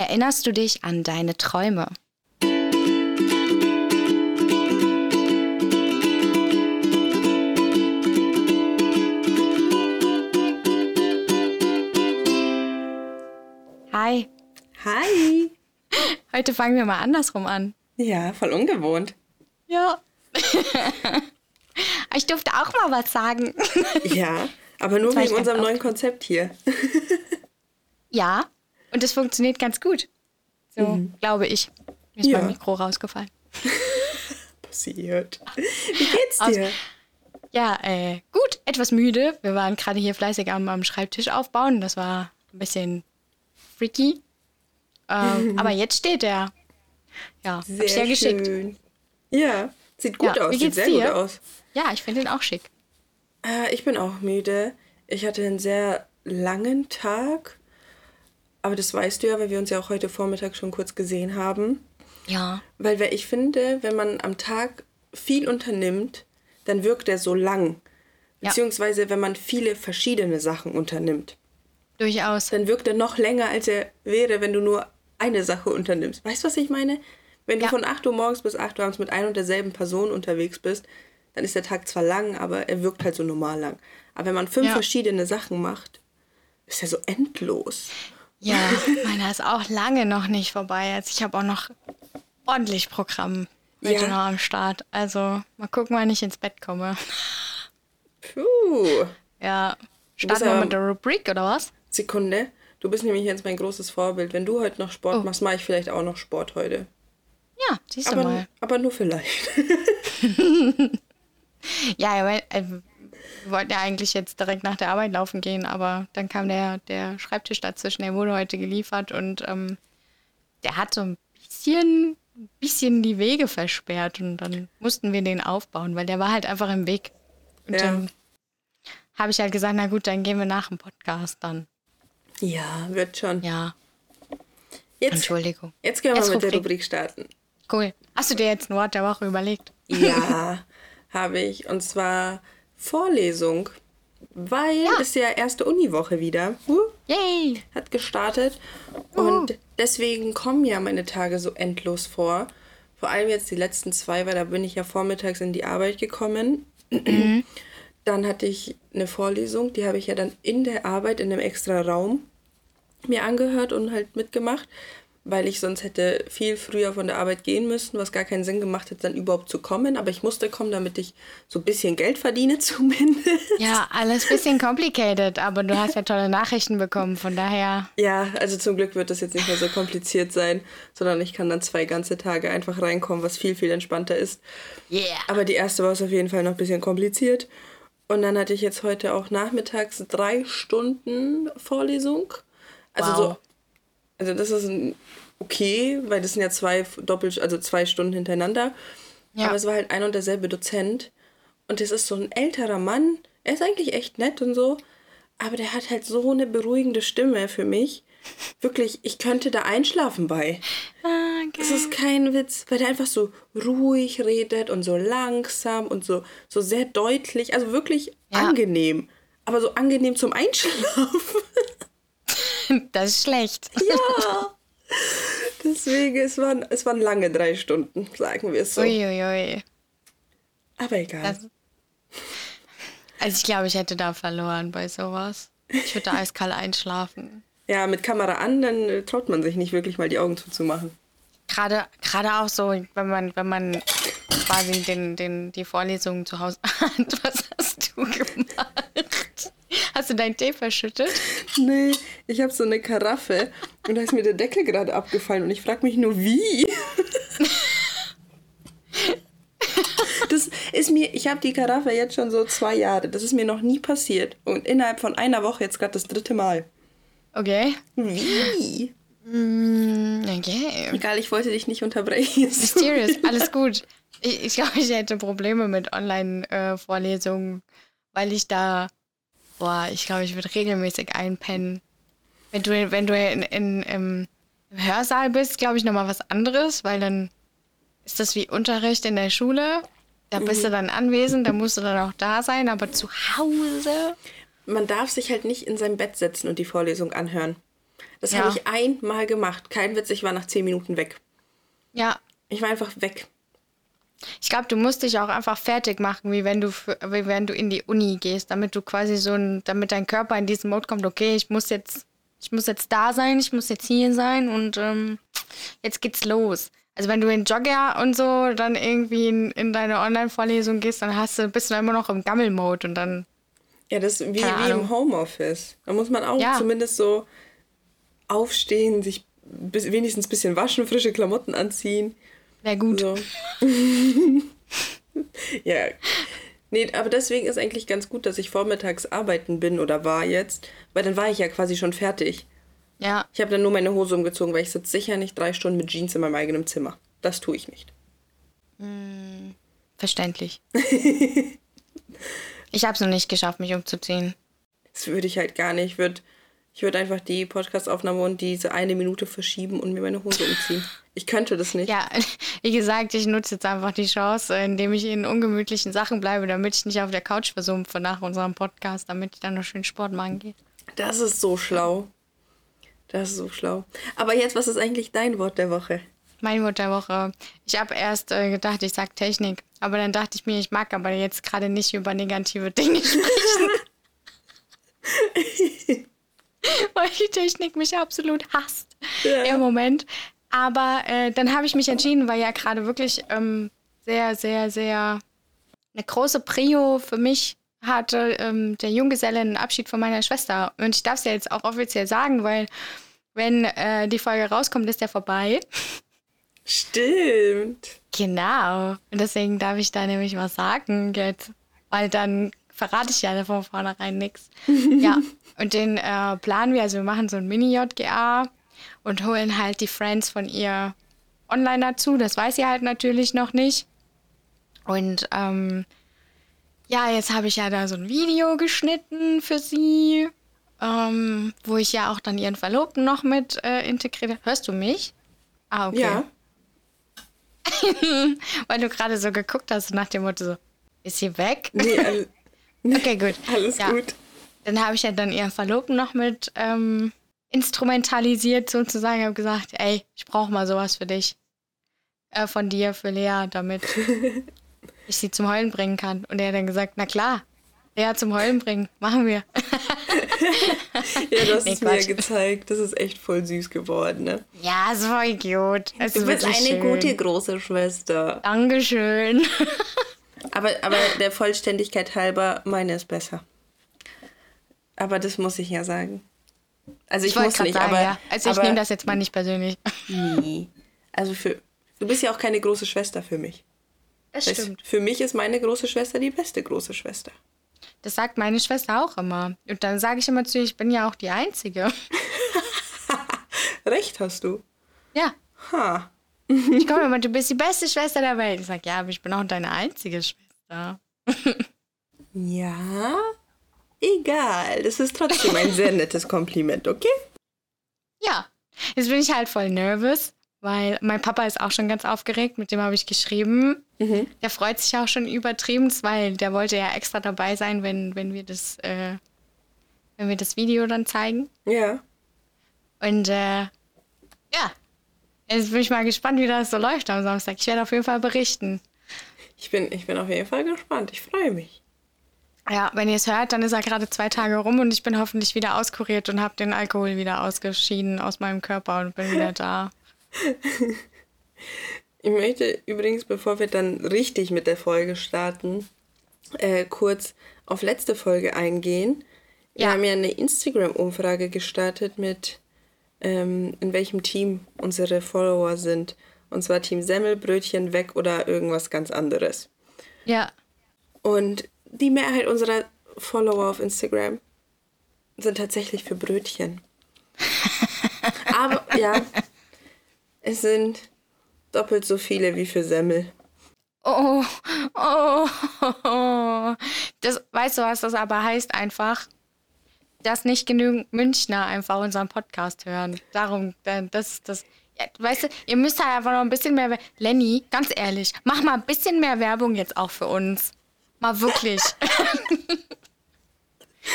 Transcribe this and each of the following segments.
Erinnerst du dich an deine Träume? Hi. Hi. Heute fangen wir mal andersrum an. Ja, voll ungewohnt. Ja. ich durfte auch mal was sagen. Ja, aber nur wegen unserem neuen Konzept hier. ja, und es funktioniert ganz gut. So, mhm. glaube ich. Mir ist ja. mein Mikro rausgefallen. Passiert. Wie geht's dir? Aus, ja, äh, gut, etwas müde. Wir waren gerade hier fleißig am, am Schreibtisch aufbauen. Das war ein bisschen freaky. Ähm, aber jetzt steht er. Ja, sehr ja geschickt. Schön. Ja, sieht gut ja, aus. Sieht sehr dir? gut aus. Ja, ich finde ihn auch schick. Äh, ich bin auch müde. Ich hatte einen sehr langen Tag. Aber das weißt du ja, weil wir uns ja auch heute Vormittag schon kurz gesehen haben. Ja. Weil ich finde, wenn man am Tag viel unternimmt, dann wirkt er so lang. Ja. Beziehungsweise, wenn man viele verschiedene Sachen unternimmt. Durchaus. Dann wirkt er noch länger, als er wäre, wenn du nur eine Sache unternimmst. Weißt du, was ich meine? Wenn ja. du von 8 Uhr morgens bis 8 Uhr abends mit einer und derselben Person unterwegs bist, dann ist der Tag zwar lang, aber er wirkt halt so normal lang. Aber wenn man fünf ja. verschiedene Sachen macht, ist er so endlos. Ja, meiner ist auch lange noch nicht vorbei. Also ich habe auch noch ordentlich Programm heute ja. noch am Start. Also mal gucken, wann ich ins Bett komme. Puh. Ja. Starten wir mit der Rubrik oder was? Sekunde. Du bist nämlich jetzt mein großes Vorbild. Wenn du heute noch Sport oh. machst, mache ich vielleicht auch noch Sport heute. Ja, siehst aber, du mal. Aber nur vielleicht. ja, aber, äh, wir wollten ja eigentlich jetzt direkt nach der Arbeit laufen gehen, aber dann kam der, der Schreibtisch dazwischen, der wurde heute geliefert und ähm, der hat so ein bisschen, bisschen die Wege versperrt und dann mussten wir den aufbauen, weil der war halt einfach im Weg. Und ja. dann habe ich halt gesagt, na gut, dann gehen wir nach dem Podcast dann. Ja, wird schon. Ja. Jetzt, Entschuldigung. Jetzt können wir mit Rubrik. der Rubrik starten. Cool. Hast du dir jetzt ein Wort der Woche überlegt? Ja, habe ich. Und zwar Vorlesung. Weil ja. es ja erste Uniwoche wieder. Uh, Yay! Hat gestartet. Uh. Und deswegen kommen ja meine Tage so endlos vor. Vor allem jetzt die letzten zwei, weil da bin ich ja vormittags in die Arbeit gekommen. Mhm. Dann hatte ich eine Vorlesung, die habe ich ja dann in der Arbeit in einem extra Raum mir angehört und halt mitgemacht, weil ich sonst hätte viel früher von der Arbeit gehen müssen, was gar keinen Sinn gemacht hätte, dann überhaupt zu kommen. Aber ich musste kommen, damit ich so ein bisschen Geld verdiene zumindest. Ja, alles ein bisschen complicated, aber du hast ja tolle Nachrichten bekommen, von daher. Ja, also zum Glück wird das jetzt nicht mehr so kompliziert sein, sondern ich kann dann zwei ganze Tage einfach reinkommen, was viel, viel entspannter ist. Yeah. Aber die erste war es auf jeden Fall noch ein bisschen kompliziert. Und dann hatte ich jetzt heute auch nachmittags drei Stunden Vorlesung. Also wow. so, also das ist okay, weil das sind ja zwei doppelt, also zwei Stunden hintereinander. Ja. Aber es war halt ein und derselbe Dozent. Und das ist so ein älterer Mann. Er ist eigentlich echt nett und so. Aber der hat halt so eine beruhigende Stimme für mich. Wirklich, ich könnte da einschlafen bei. Ah, okay. Das ist kein Witz, weil der einfach so ruhig redet und so langsam und so, so sehr deutlich. Also wirklich ja. angenehm. Aber so angenehm zum Einschlafen. Das ist schlecht. Ja. Deswegen, es waren, es waren lange drei Stunden, sagen wir es so. Uiuiui. Ui, ui. Aber egal. Das, also ich glaube, ich hätte da verloren bei sowas. Ich würde da eiskalt einschlafen. Ja, mit Kamera an, dann traut man sich nicht wirklich mal die Augen zuzumachen. Gerade, gerade auch so, wenn man, wenn man quasi den, den, die Vorlesungen zu Hause hat. Was hast du gemacht? Hast du deinen Tee verschüttet? Nee, ich habe so eine Karaffe und da ist mir der Deckel gerade abgefallen und ich frage mich nur, wie? Das ist mir, ich habe die Karaffe jetzt schon so zwei Jahre. Das ist mir noch nie passiert. Und innerhalb von einer Woche jetzt gerade das dritte Mal. Okay. Wie? Mm, okay. Egal, ich wollte dich nicht unterbrechen. Mysterious, alles gut. Ich, ich glaube, ich hätte Probleme mit Online-Vorlesungen, weil ich da, boah, ich glaube, ich würde regelmäßig einpennen. Wenn du, wenn du in, in, im Hörsaal bist, glaube ich, nochmal was anderes, weil dann ist das wie Unterricht in der Schule. Da bist mhm. du dann anwesend, da musst du dann auch da sein, aber zu Hause man darf sich halt nicht in sein Bett setzen und die Vorlesung anhören. Das Ja. habe ich einmal gemacht. Kein Witz, ich war nach zehn Minuten weg. Ja, Ich war einfach weg. ich glaube, du musst dich auch einfach fertig machen, wie wenn du für, wie wenn du in die Uni gehst, damit du quasi so ein, damit dein Körper in diesen Mode kommt, okay, ich muss jetzt, ich muss jetzt da sein, ich muss jetzt hier sein und ähm, jetzt geht's los. Also wenn du in Jogger und so dann irgendwie in, in deine Online-Vorlesung gehst, dann hast du, bist du immer noch im Gammel-Mode und dann Ja, das ist wie, wie im. Homeoffice. Da muss man auch Ja. zumindest so aufstehen, sich bis, wenigstens ein bisschen waschen, frische Klamotten anziehen. wäre gut. So. ja. Nee, aber deswegen ist eigentlich ganz gut, dass ich vormittags arbeiten bin oder war jetzt, weil dann war ich ja quasi schon fertig. Ja, Ich habe dann nur meine Hose umgezogen, weil ich sitze sicher nicht drei Stunden mit Jeans in meinem eigenen Zimmer. Das tue ich nicht. verständlich. ich habe es noch nicht geschafft, mich umzuziehen. Das würde ich halt gar nicht. Ich würde ich würd einfach die Podcastaufnahme und diese eine Minute verschieben und mir meine Hose umziehen. Ich könnte das nicht. Ja, wie gesagt, ich nutze jetzt einfach die Chance, indem ich in ungemütlichen Sachen bleibe, damit ich nicht auf der Couch versumpfe nach unserem Podcast, damit ich dann noch schön Sport machen gehe. Das ist so schlau. Das ist so schlau. Aber jetzt, was ist eigentlich dein Wort der Woche? Mein Wort der Woche. Ich habe erst äh, gedacht, ich sag Technik, aber dann dachte ich mir, ich mag aber jetzt gerade nicht über negative Dinge sprechen. Weil die Technik mich absolut hasst Ja. im Moment. Aber äh, dann habe ich mich entschieden, weil ja gerade wirklich ähm, sehr, sehr, sehr eine große Prio für mich hatte ähm, der Junggesellenabschied von meiner Schwester. Und ich darf es ja jetzt auch offiziell sagen, weil wenn äh, die Folge rauskommt, ist der vorbei. Stimmt. Genau. Und deswegen darf ich da nämlich was sagen jetzt. Weil dann verrate ich ja von vornherein nichts. Ja. Und den äh, planen wir, also wir machen so ein Mini-JGA und holen halt die Friends von ihr online dazu. Das weiß sie halt natürlich noch nicht. Und ähm, ja, jetzt habe ich ja da so ein Video geschnitten für sie, ähm, wo ich ja auch dann ihren Verlobten noch mit äh, integriert habe. Hörst du mich? Ah, okay. Ja. Weil du gerade so geguckt hast nach dem Motto so, ist sie weg? Nee, all, Okay, gut. alles Ja. gut. Dann habe ich ja dann ihren Verlobten noch mit ähm, instrumentalisiert sozusagen. Ich habe gesagt, ey, ich brauche mal sowas für dich. Äh, von dir, für Lea, damit ich sie zum Heulen bringen kann. Und er hat dann gesagt, na klar, Lea zum Heulen bringen, machen wir. Ja, du hast Nee, es mir gezeigt. Das ist echt voll süß geworden, ne? ja, so voll cute. Es ist wirklich schön. große Schwester. Dankeschön. Aber, aber der Vollständigkeit halber, meine ist besser. Aber das muss ich ja sagen. Also ich, Ich muss nicht, sagen, aber, ja. Also ich aber nehme das jetzt mal nicht persönlich. nie. Also für du bist ja auch keine große Schwester für mich. Das Das heißt, für mich ist meine große Schwester die beste große Schwester. Das sagt meine Schwester auch immer. Und dann sage ich immer zu ihr, ich bin ja auch die Einzige. Recht hast du. Ja. Ha. Ich komme immer, du bist die beste Schwester der Welt. Ich sage, ja, aber ich bin auch deine einzige Schwester. Ja. Egal. Das ist trotzdem ein sehr nettes Kompliment, okay? Ja. Jetzt bin ich halt voll nervös, weil mein Papa ist auch schon ganz aufgeregt. Mit dem habe ich geschrieben. Der freut sich auch schon übertrieben, weil der wollte ja extra dabei sein, wenn, wenn wir das, äh, wenn wir das Video dann zeigen. Ja. Und äh, ja, jetzt bin ich mal gespannt, wie das so läuft am Samstag. Ich werde auf jeden Fall berichten. Ich bin, ich bin auf jeden Fall gespannt. Ich freue mich. Ja, wenn ihr es hört, dann ist er gerade zwei Tage rum und ich bin hoffentlich wieder auskuriert und habe den Alkohol wieder ausgeschieden aus meinem Körper und bin wieder da. Ich möchte übrigens, bevor wir dann richtig mit der Folge starten, äh, kurz auf letzte Folge eingehen. Wir Ja. haben ja eine Instagram-Umfrage gestartet mit, ähm, in welchem Team unsere Follower sind. Und zwar Team Semmelbrötchen weg oder irgendwas ganz anderes. Ja, Und die Mehrheit unserer Follower auf Instagram sind tatsächlich für Brötchen. Aber ja, es sind doppelt so viele wie für Semmel. Oh, oh, oh. Das, weißt du, was das aber heißt einfach? Dass nicht genügend Münchner einfach unseren Podcast hören. Darum, das das. Weißt du, ihr müsst halt einfach noch ein bisschen mehr. Lenny, ganz ehrlich, mach mal ein bisschen mehr Werbung jetzt auch für uns. Mal wirklich.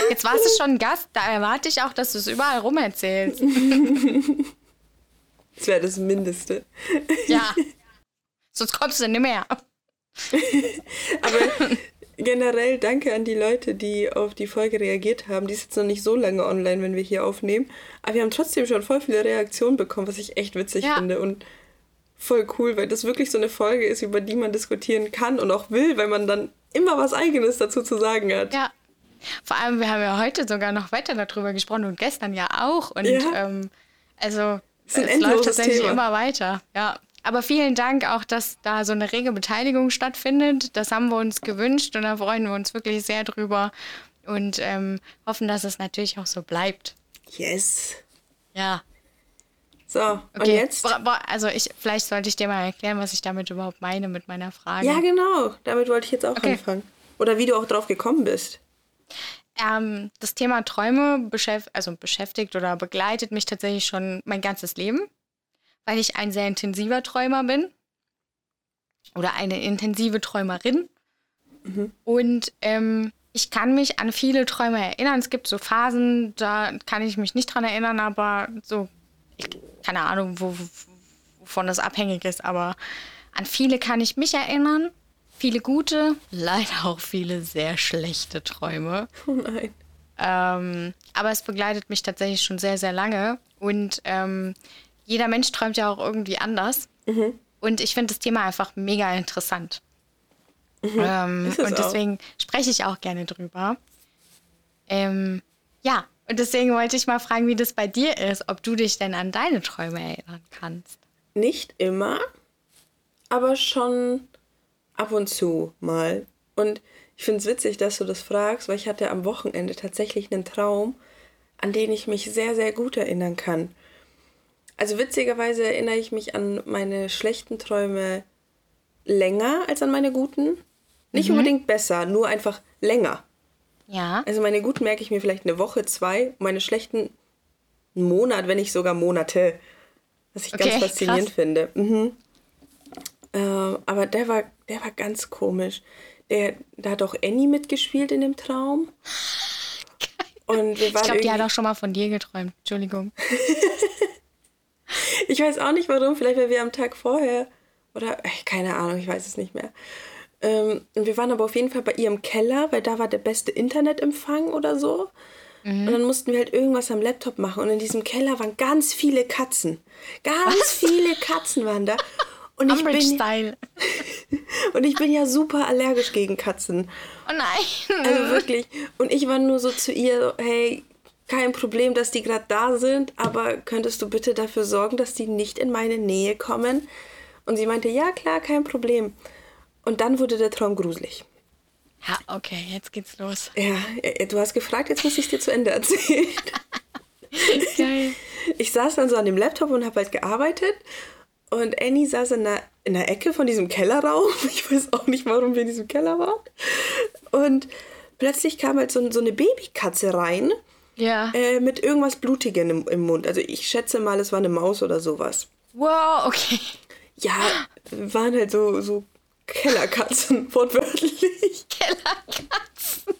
Jetzt warst du schon ein Gast, da erwarte ich auch, dass du es überall rum erzählst. Das wäre das Mindeste. Ja. Sonst kommst du nicht mehr. Aber generell danke an die Leute, die auf die Folge reagiert haben. Die ist jetzt noch nicht so lange online, wenn wir hier aufnehmen. Aber wir haben trotzdem schon voll viele Reaktionen bekommen, was ich echt witzig Ja. finde. Und voll cool, weil das wirklich so eine Folge ist, über die man diskutieren kann und auch will, weil man dann immer was Eigenes dazu zu sagen hat. Ja. Vor allem, wir haben ja heute sogar noch weiter darüber gesprochen und gestern ja auch. Und Ja. ähm, also es läuft tatsächlich Thema. immer weiter. Ja. Aber vielen Dank auch, dass da so eine rege Beteiligung stattfindet. Das haben wir uns gewünscht und da freuen wir uns wirklich sehr drüber und ähm, hoffen, dass es natürlich auch so bleibt. Yes. Ja. So, und Okay. jetzt? Bra- bra- Also ich, vielleicht sollte ich dir mal erklären, was ich damit überhaupt meine mit meiner Frage. Ja, genau. Damit wollte ich jetzt auch Okay. anfangen. Oder wie du auch drauf gekommen bist. Ähm, das Thema Träume beschäf also beschäftigt oder begleitet mich tatsächlich schon mein ganzes Leben, weil ich ein sehr intensiver Träumer bin oder eine intensive Träumerin. Und ähm, ich kann mich an viele Träume erinnern. Es gibt so Phasen, da kann ich mich nicht dran erinnern, aber so, ich, keine Ahnung, wo, wovon das abhängig ist, aber an viele kann ich mich erinnern. Viele gute, leider auch viele sehr schlechte Träume. Oh nein. Ähm, aber es begleitet mich tatsächlich schon sehr, sehr lange. Und ähm, jeder Mensch träumt ja auch irgendwie anders. Und ich finde das Thema einfach mega interessant. Ähm, Ist es und auch. deswegen spreche ich auch gerne drüber. Ähm, ja, und deswegen wollte ich mal fragen, wie das bei dir ist, ob du dich denn an deine Träume erinnern kannst. Nicht immer, aber schon ab und zu mal. Und ich finde es witzig, dass du das fragst, weil ich hatte am Wochenende tatsächlich einen Traum, an den ich mich sehr, sehr gut erinnern kann. Also witzigerweise erinnere ich mich an meine schlechten Träume länger als an meine guten. Nicht unbedingt besser, nur einfach länger. Ja. Also meine guten merke ich mir vielleicht eine Woche, zwei, meine schlechten einen Monat, wenn nicht sogar Monate. Was ich Okay, ganz faszinierend krass. finde. Mhm. Ähm, aber der war, der war ganz komisch. Der, da hat auch Annie mitgespielt in dem Traum. Und wir waren Ich glaube, die hat auch schon mal von dir geträumt. Entschuldigung. Ich weiß auch nicht warum, vielleicht weil wir am Tag vorher oder äh, keine Ahnung, ich weiß es nicht mehr. Ähm, und wir waren aber auf jeden Fall bei ihr im Keller, weil da war der beste Internetempfang oder so. Und dann mussten wir halt irgendwas am Laptop machen. Und in diesem Keller waren ganz viele Katzen. Ganz viele Katzen waren da. Und ich, bin, Umbridge-Style. und ich bin ja super allergisch gegen Katzen. Oh nein. Also wirklich. Und ich war nur so zu ihr, hey, kein Problem, dass die gerade da sind, aber könntest du bitte dafür sorgen, dass die nicht in meine Nähe kommen? Und sie meinte, ja klar, kein Problem. Und dann wurde der Traum gruselig. Ja, okay, jetzt geht's los. Ja, du hast gefragt, jetzt muss ich dir zu Ende erzählen. Geil. Ich saß dann so an dem Laptop und habe halt gearbeitet. Und Annie saß in der, in der Ecke von diesem Kellerraum. Ich weiß auch nicht, warum wir in diesem Keller waren. Und plötzlich kam halt so, so eine Babykatze rein. Ja. Äh, mit irgendwas Blutigem im, im Mund. Also ich schätze mal, es war eine Maus oder sowas. Wow, okay. Ja, waren halt so, so Kellerkatzen, wortwörtlich. Kellerkatzen.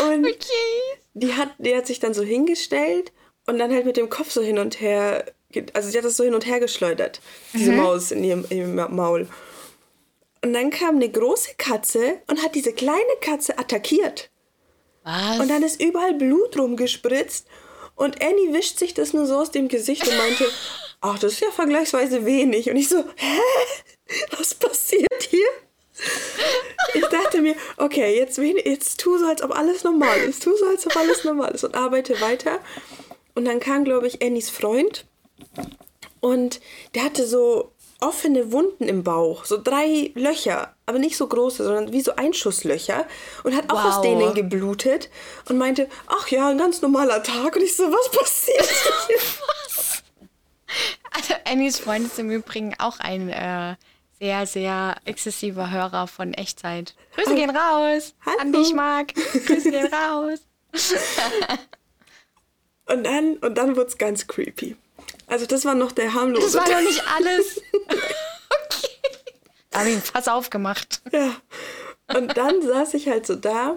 Und Okay. die hat, die hat sich dann so hingestellt und dann halt mit dem Kopf so hin und her, also sie hat das so hin und her geschleudert, diese Maus in ihrem, ihrem Ma- Maul. Und dann kam eine große Katze und hat diese kleine Katze attackiert. Was? Und dann ist überall Blut rumgespritzt. Und Annie wischt sich das nur so aus dem Gesicht und meinte, ach, das ist ja vergleichsweise wenig. Und ich so, hä? Was passiert hier? Ich dachte mir, okay, jetzt, jetzt tu so, als ob alles normal ist. Tu so, als ob alles normal ist und arbeite weiter. Und dann kam, glaube ich, Annies Freund. Und der hatte so offene Wunden im Bauch, so drei Löcher, aber nicht so große, sondern wie so Einschusslöcher und hat auch aus Wow. denen geblutet und meinte, ach ja, ein ganz normaler Tag. Und ich so, was passiert hier? Also Annies Freund ist im Übrigen auch ein äh, sehr, sehr exzessiver Hörer von Echtzeit. Grüße gehen raus Hallo. an dich, Marc. Grüße gehen raus. Und dann, und dann wurde es ganz creepy. Also das war noch der harmlose Das war noch nicht alles. okay. Da habe ich ein Fass aufgemacht. Ja. Und dann saß ich halt so da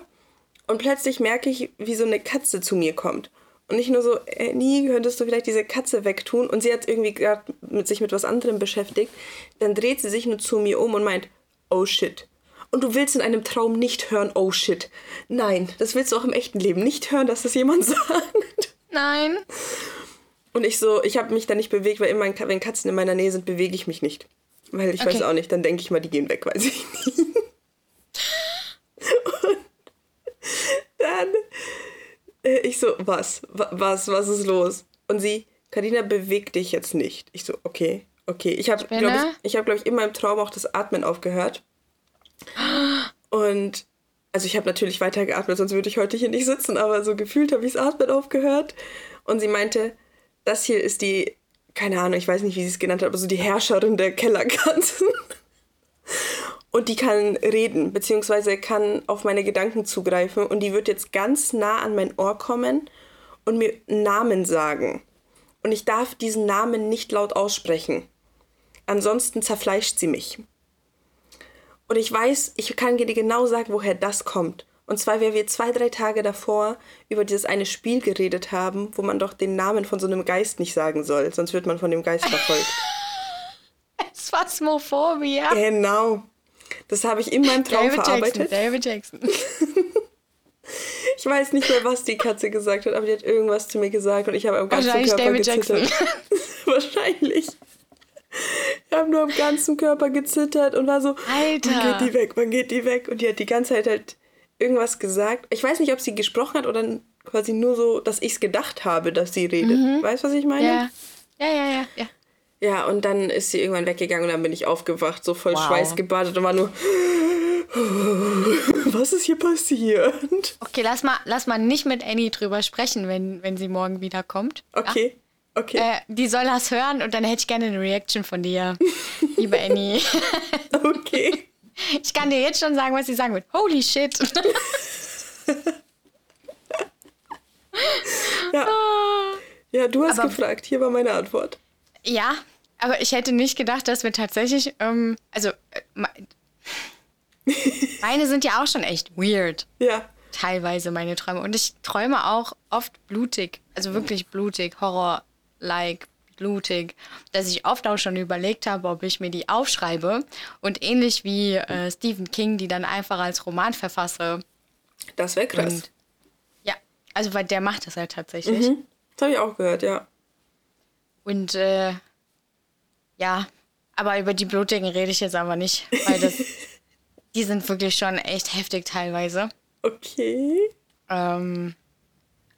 und plötzlich merke ich, wie so eine Katze zu mir kommt. Und nicht nur so, Annie, könntest du vielleicht diese Katze wegtun? Und sie hat irgendwie gerade mit sich mit was anderem beschäftigt. Dann dreht sie sich nur zu mir um und meint, oh shit. Und du willst in einem Traum nicht hören, oh shit. Nein, das willst du auch im echten Leben nicht hören, dass das jemand sagt. Nein. Und ich so, ich habe mich da nicht bewegt, weil immer, wenn Katzen in meiner Nähe sind, bewege ich mich nicht. Weil ich okay. weiß auch nicht, dann denke ich mal, die gehen weg, weiß ich nicht. Und dann äh, ich so, was? Was? Was ist los? Und sie, Karina, beweg dich jetzt nicht. Ich so, okay, okay. Ich habe, glaube ich, ich, hab, glaub ich, in meinem Traum auch das Atmen aufgehört. Und also ich habe natürlich weiter geatmet, sonst würde ich heute hier nicht sitzen, aber so gefühlt habe ich das Atmen aufgehört. Und sie meinte, das hier ist die, keine Ahnung, ich weiß nicht, wie sie es genannt hat, aber so die Herrscherin der Kellerkatzen. Und die kann reden, beziehungsweise kann auf meine Gedanken zugreifen. Und die wird jetzt ganz nah an mein Ohr kommen und mir Namen sagen. Und ich darf diesen Namen nicht laut aussprechen. Ansonsten zerfleischt sie mich. Und ich weiß, ich kann dir genau sagen, woher das kommt. Und zwar, weil wir zwei, drei Tage davor über dieses eine Spiel geredet haben, wo man doch den Namen von so einem Geist nicht sagen soll, sonst wird man von dem Geist verfolgt. Phasmophobia. Genau. Das habe ich in meinem Traum David verarbeitet. Jackson, David Jackson. ich weiß nicht mehr, was die Katze gesagt hat, aber die hat irgendwas zu mir gesagt und ich habe am ganzen Körper David gezittert. Wahrscheinlich. Ich habe nur am ganzen Körper gezittert und war so, Alter. wann geht die weg, wann geht die weg? Und die hat die ganze Zeit halt irgendwas gesagt. Ich weiß nicht, ob sie gesprochen hat oder quasi nur so, dass ich es gedacht habe, dass sie redet. Mhm. Weißt du, was ich meine? Ja. ja, ja, ja, ja. Ja, und dann ist sie irgendwann weggegangen und dann bin ich aufgewacht, so voll wow. schweißgebadet und war nur, was ist hier passiert? Okay, lass mal, lass mal nicht mit Annie drüber sprechen, wenn, wenn sie morgen wiederkommt. Okay. Ja? Okay. Äh, die soll das hören und dann hätte ich gerne eine Reaction von dir, liebe Annie. okay. Ich kann dir jetzt schon sagen, was sie sagen wird. Holy shit. ja. ja, du hast Aber, gefragt. Hier war meine Antwort. Ja, aber ich hätte nicht gedacht, dass wir tatsächlich, ähm, also äh, meine sind ja auch schon echt weird. Ja. Teilweise meine Träume. Und ich träume auch oft blutig, also wirklich blutig, Horror-like, blutig, dass ich oft auch schon überlegt habe, ob ich mir die aufschreibe und ähnlich wie äh, Stephen King, die dann einfach als Roman verfasse. Das wäre krass. Und, ja, also weil der macht das halt tatsächlich. Mhm. Das habe ich auch gehört, ja. Und äh, ja, aber über die Blutigen rede ich jetzt aber nicht, weil das, die sind wirklich schon echt heftig teilweise. Okay. Ähm,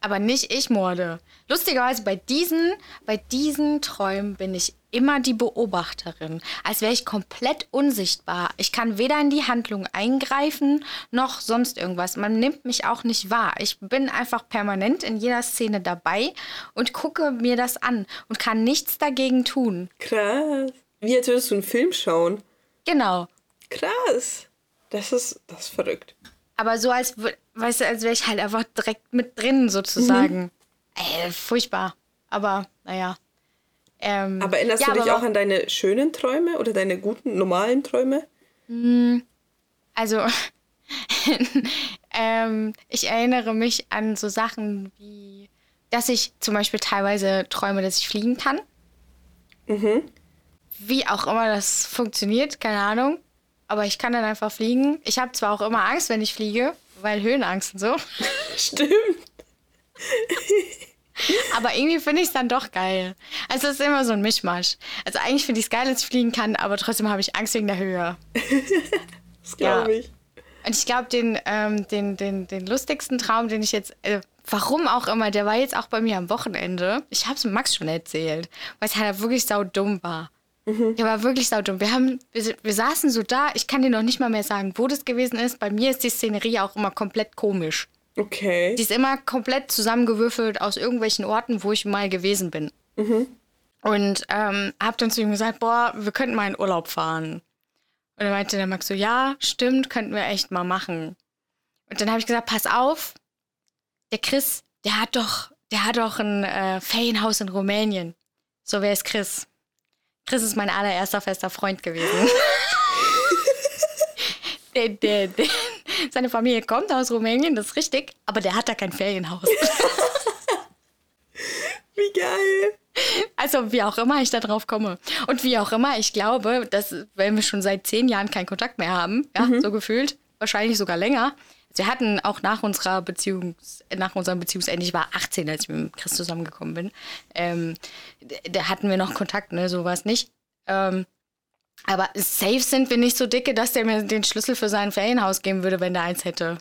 aber nicht ich morde. Lustigerweise bei diesen, bei diesen Träumen bin ich immer die Beobachterin, als wäre ich komplett unsichtbar. Ich kann weder in die Handlung eingreifen noch sonst irgendwas. Man nimmt mich auch nicht wahr. Ich bin einfach permanent in jeder Szene dabei und gucke mir das an und kann nichts dagegen tun. Krass. Wie als würdest du einen Film schauen. Genau. Krass. Das ist, das ist verrückt. Aber so als, weißt du, als wäre ich halt einfach direkt mit drin sozusagen. Mhm. Ey, furchtbar. Aber naja. Ähm, aber erinnerst ja, du dich auch an deine schönen Träume oder deine guten, normalen Träume? Hm, also, ähm, ich erinnere mich an so Sachen wie, dass ich zum Beispiel teilweise träume, dass ich fliegen kann. Mhm. Wie auch immer das funktioniert, keine Ahnung. Aber ich kann dann einfach fliegen. Ich habe zwar auch immer Angst, wenn ich fliege, weil Höhenangst und so. Stimmt. aber irgendwie finde ich es dann doch geil. Also es ist immer so ein Mischmasch. Also eigentlich finde ich es geil, dass ich fliegen kann, aber trotzdem habe ich Angst wegen der Höhe. das glaube ja. ich. Und ich glaube, den, ähm, den, den, den lustigsten Traum, den ich jetzt, äh, warum auch immer, der war jetzt auch bei mir am Wochenende. Ich habe es Max schon erzählt, weil es halt wirklich sau dumm war. Mhm. Der war wirklich saudumm. Wir, haben, wir, wir saßen so da, ich kann dir noch nicht mal mehr sagen, wo das gewesen ist. Bei mir ist die Szenerie auch immer komplett komisch. Okay. Die ist immer komplett zusammengewürfelt aus irgendwelchen Orten, wo ich mal gewesen bin. Mhm. Und ähm, hab dann zu ihm gesagt, boah, wir könnten mal in Urlaub fahren. Und dann meinte der Max so, ja, stimmt, könnten wir echt mal machen. Und dann habe ich gesagt, pass auf, der Chris, der hat doch, der hat doch ein äh, Ferienhaus in Rumänien. So wer ist Chris? Chris ist mein allererster fester Freund gewesen. Der, der, der, seine Familie kommt aus Rumänien, das ist richtig, aber der hat da kein Ferienhaus. Wie geil. Also wie auch immer ich da drauf komme. Und wie auch immer ich glaube, dass, wenn wir schon seit zehn Jahren keinen Kontakt mehr haben, ja, mhm. so gefühlt, wahrscheinlich sogar länger. Wir hatten auch nach unserer Beziehung, nach unserem Beziehungsende, ich war 18, als ich mit Chris zusammengekommen bin, ähm, da hatten wir noch Kontakt, ne, sowas nicht. Ähm, aber safe sind wir nicht so dicke, dass der mir den Schlüssel für sein Ferienhaus geben würde, wenn der eins hätte.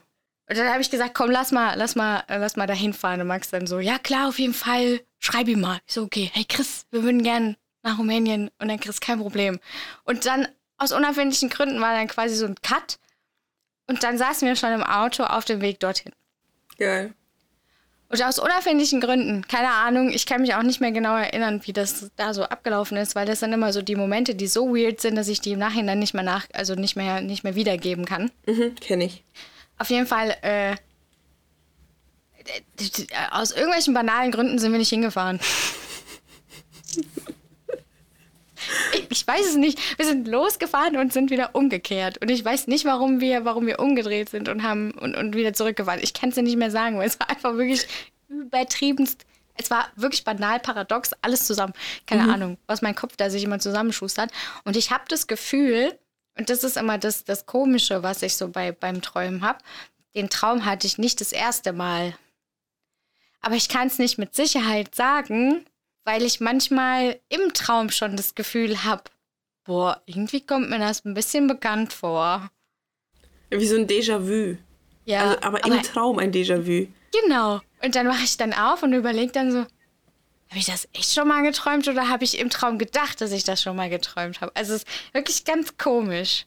Und dann habe ich gesagt, komm, lass mal, lass mal, lass mal dahin fahren. Und Max dann so, ja klar, auf jeden Fall, schreib ihm mal. Ich so, okay, hey Chris, wir würden gern nach Rumänien. Und dann Chris, kein Problem. Und dann aus unerfindlichen Gründen war dann quasi so ein Cut. Und dann saßen wir schon im Auto auf dem Weg dorthin. Geil. Und aus unerfindlichen Gründen, keine Ahnung, ich kann mich auch nicht mehr genau erinnern, wie das da so abgelaufen ist, weil das sind immer so die Momente, die so weird sind, dass ich die im Nachhinein nicht mehr nach, also nicht mehr, nicht mehr wiedergeben kann. Mhm, kenne ich. Auf jeden Fall, äh, aus irgendwelchen banalen Gründen sind wir nicht hingefahren. ich weiß es nicht. Wir sind losgefahren und sind wieder umgekehrt. Und ich weiß nicht, warum wir, warum wir umgedreht sind und haben und, und wieder zurückgefahren. Ich kann es dir nicht mehr sagen, weil es war einfach wirklich übertriebenst. Es war wirklich banal, paradox, alles zusammen. Keine mhm. Ahnung, was mein Kopf da sich immer zusammenschustert. Und ich habe das Gefühl, und das ist immer das, das Komische, was ich so bei, beim Träumen habe. Den Traum hatte ich nicht das erste Mal. Aber ich kann es nicht mit Sicherheit sagen, weil ich manchmal im Traum schon das Gefühl habe, boah, irgendwie kommt mir das ein bisschen bekannt vor. Wie so ein Déjà-vu. Ja. Also, aber, aber im Traum ein Déjà-vu. Genau. Und dann wache ich dann auf und überlege dann so, habe ich das echt schon mal geträumt oder habe ich im Traum gedacht, dass ich das schon mal geträumt habe? Also es ist wirklich ganz komisch.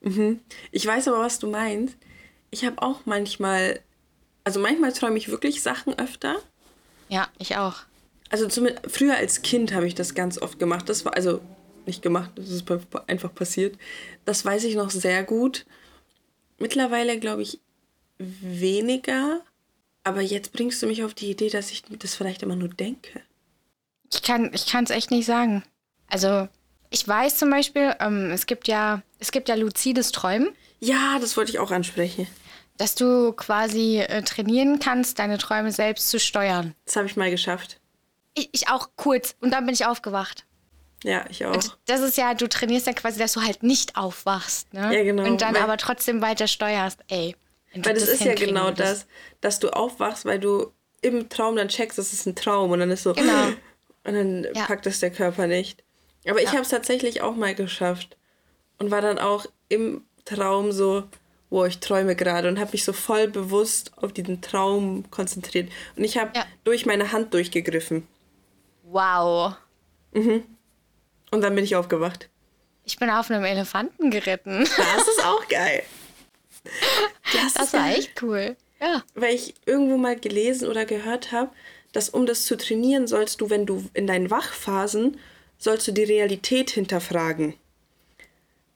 Mhm. Ich weiß aber, was du meinst. Ich habe auch manchmal, also manchmal träume ich wirklich Sachen öfter. Ja, ich auch. Also früher als Kind habe ich das ganz oft gemacht. Das war also nicht gemacht, das ist einfach passiert. Das weiß ich noch sehr gut. Mittlerweile glaube ich weniger, aber jetzt bringst du mich auf die Idee, dass ich das vielleicht immer nur denke. Ich kann ich es echt nicht sagen. Also ich weiß zum Beispiel, ähm, es gibt ja es gibt ja luzides Träumen. Ja, das wollte ich auch ansprechen. Dass du quasi äh, trainieren kannst, deine Träume selbst zu steuern. Das habe ich mal geschafft. Ich, ich, auch kurz. Und dann bin ich aufgewacht. Ja, ich auch. Und das ist ja, du trainierst ja quasi, dass du halt nicht aufwachst. Ne? Ja, genau. Und dann weil, aber trotzdem weiter steuerst. Ey. Weil das, das ist ja genau das, dass du aufwachst, weil du im Traum dann checkst, das ist ein Traum. Und dann ist so. Genau. Und dann ja. packt es der Körper nicht. Aber ich ja. habe es tatsächlich auch mal geschafft. Und war dann auch im Traum so, wo ich träume gerade und habe mich so voll bewusst auf diesen Traum konzentriert. Und ich habe ja. durch meine Hand durchgegriffen. Wow. Mhm. Und dann bin ich aufgewacht. Ich bin auf einem Elefanten geritten. Das ist auch geil. Das, das war echt cool. Ja. Weil ich irgendwo mal gelesen oder gehört habe, dass um das zu trainieren, sollst du, wenn du in deinen Wachphasen, sollst du die Realität hinterfragen.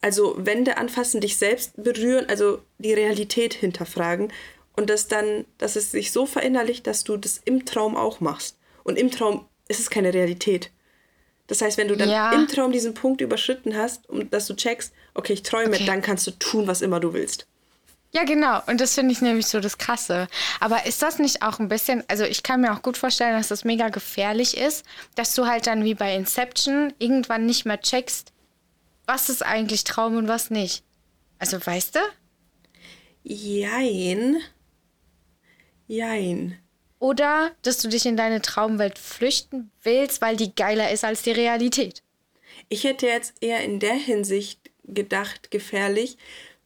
Also Wände anfassen, dich selbst berühren, also die Realität hinterfragen und das dann, dass es sich so verinnerlicht, dass du das im Traum auch machst. Und im Traum ist es keine Realität. Das heißt, wenn du dann ja. im Traum diesen Punkt überschritten hast und dass du checkst, okay, ich träume, okay. dann kannst du tun, was immer du willst. Ja, genau. Und das finde ich nämlich so das Krasse. Aber ist das nicht auch ein bisschen, also ich kann mir auch gut vorstellen, dass das mega gefährlich ist, dass du halt dann wie bei Inception irgendwann nicht mehr checkst, was ist eigentlich Traum und was nicht. Also weißt du? Jein. Jein. Oder dass du dich in deine Traumwelt flüchten willst, weil die geiler ist als die Realität. Ich hätte jetzt eher in der Hinsicht gedacht, gefährlich,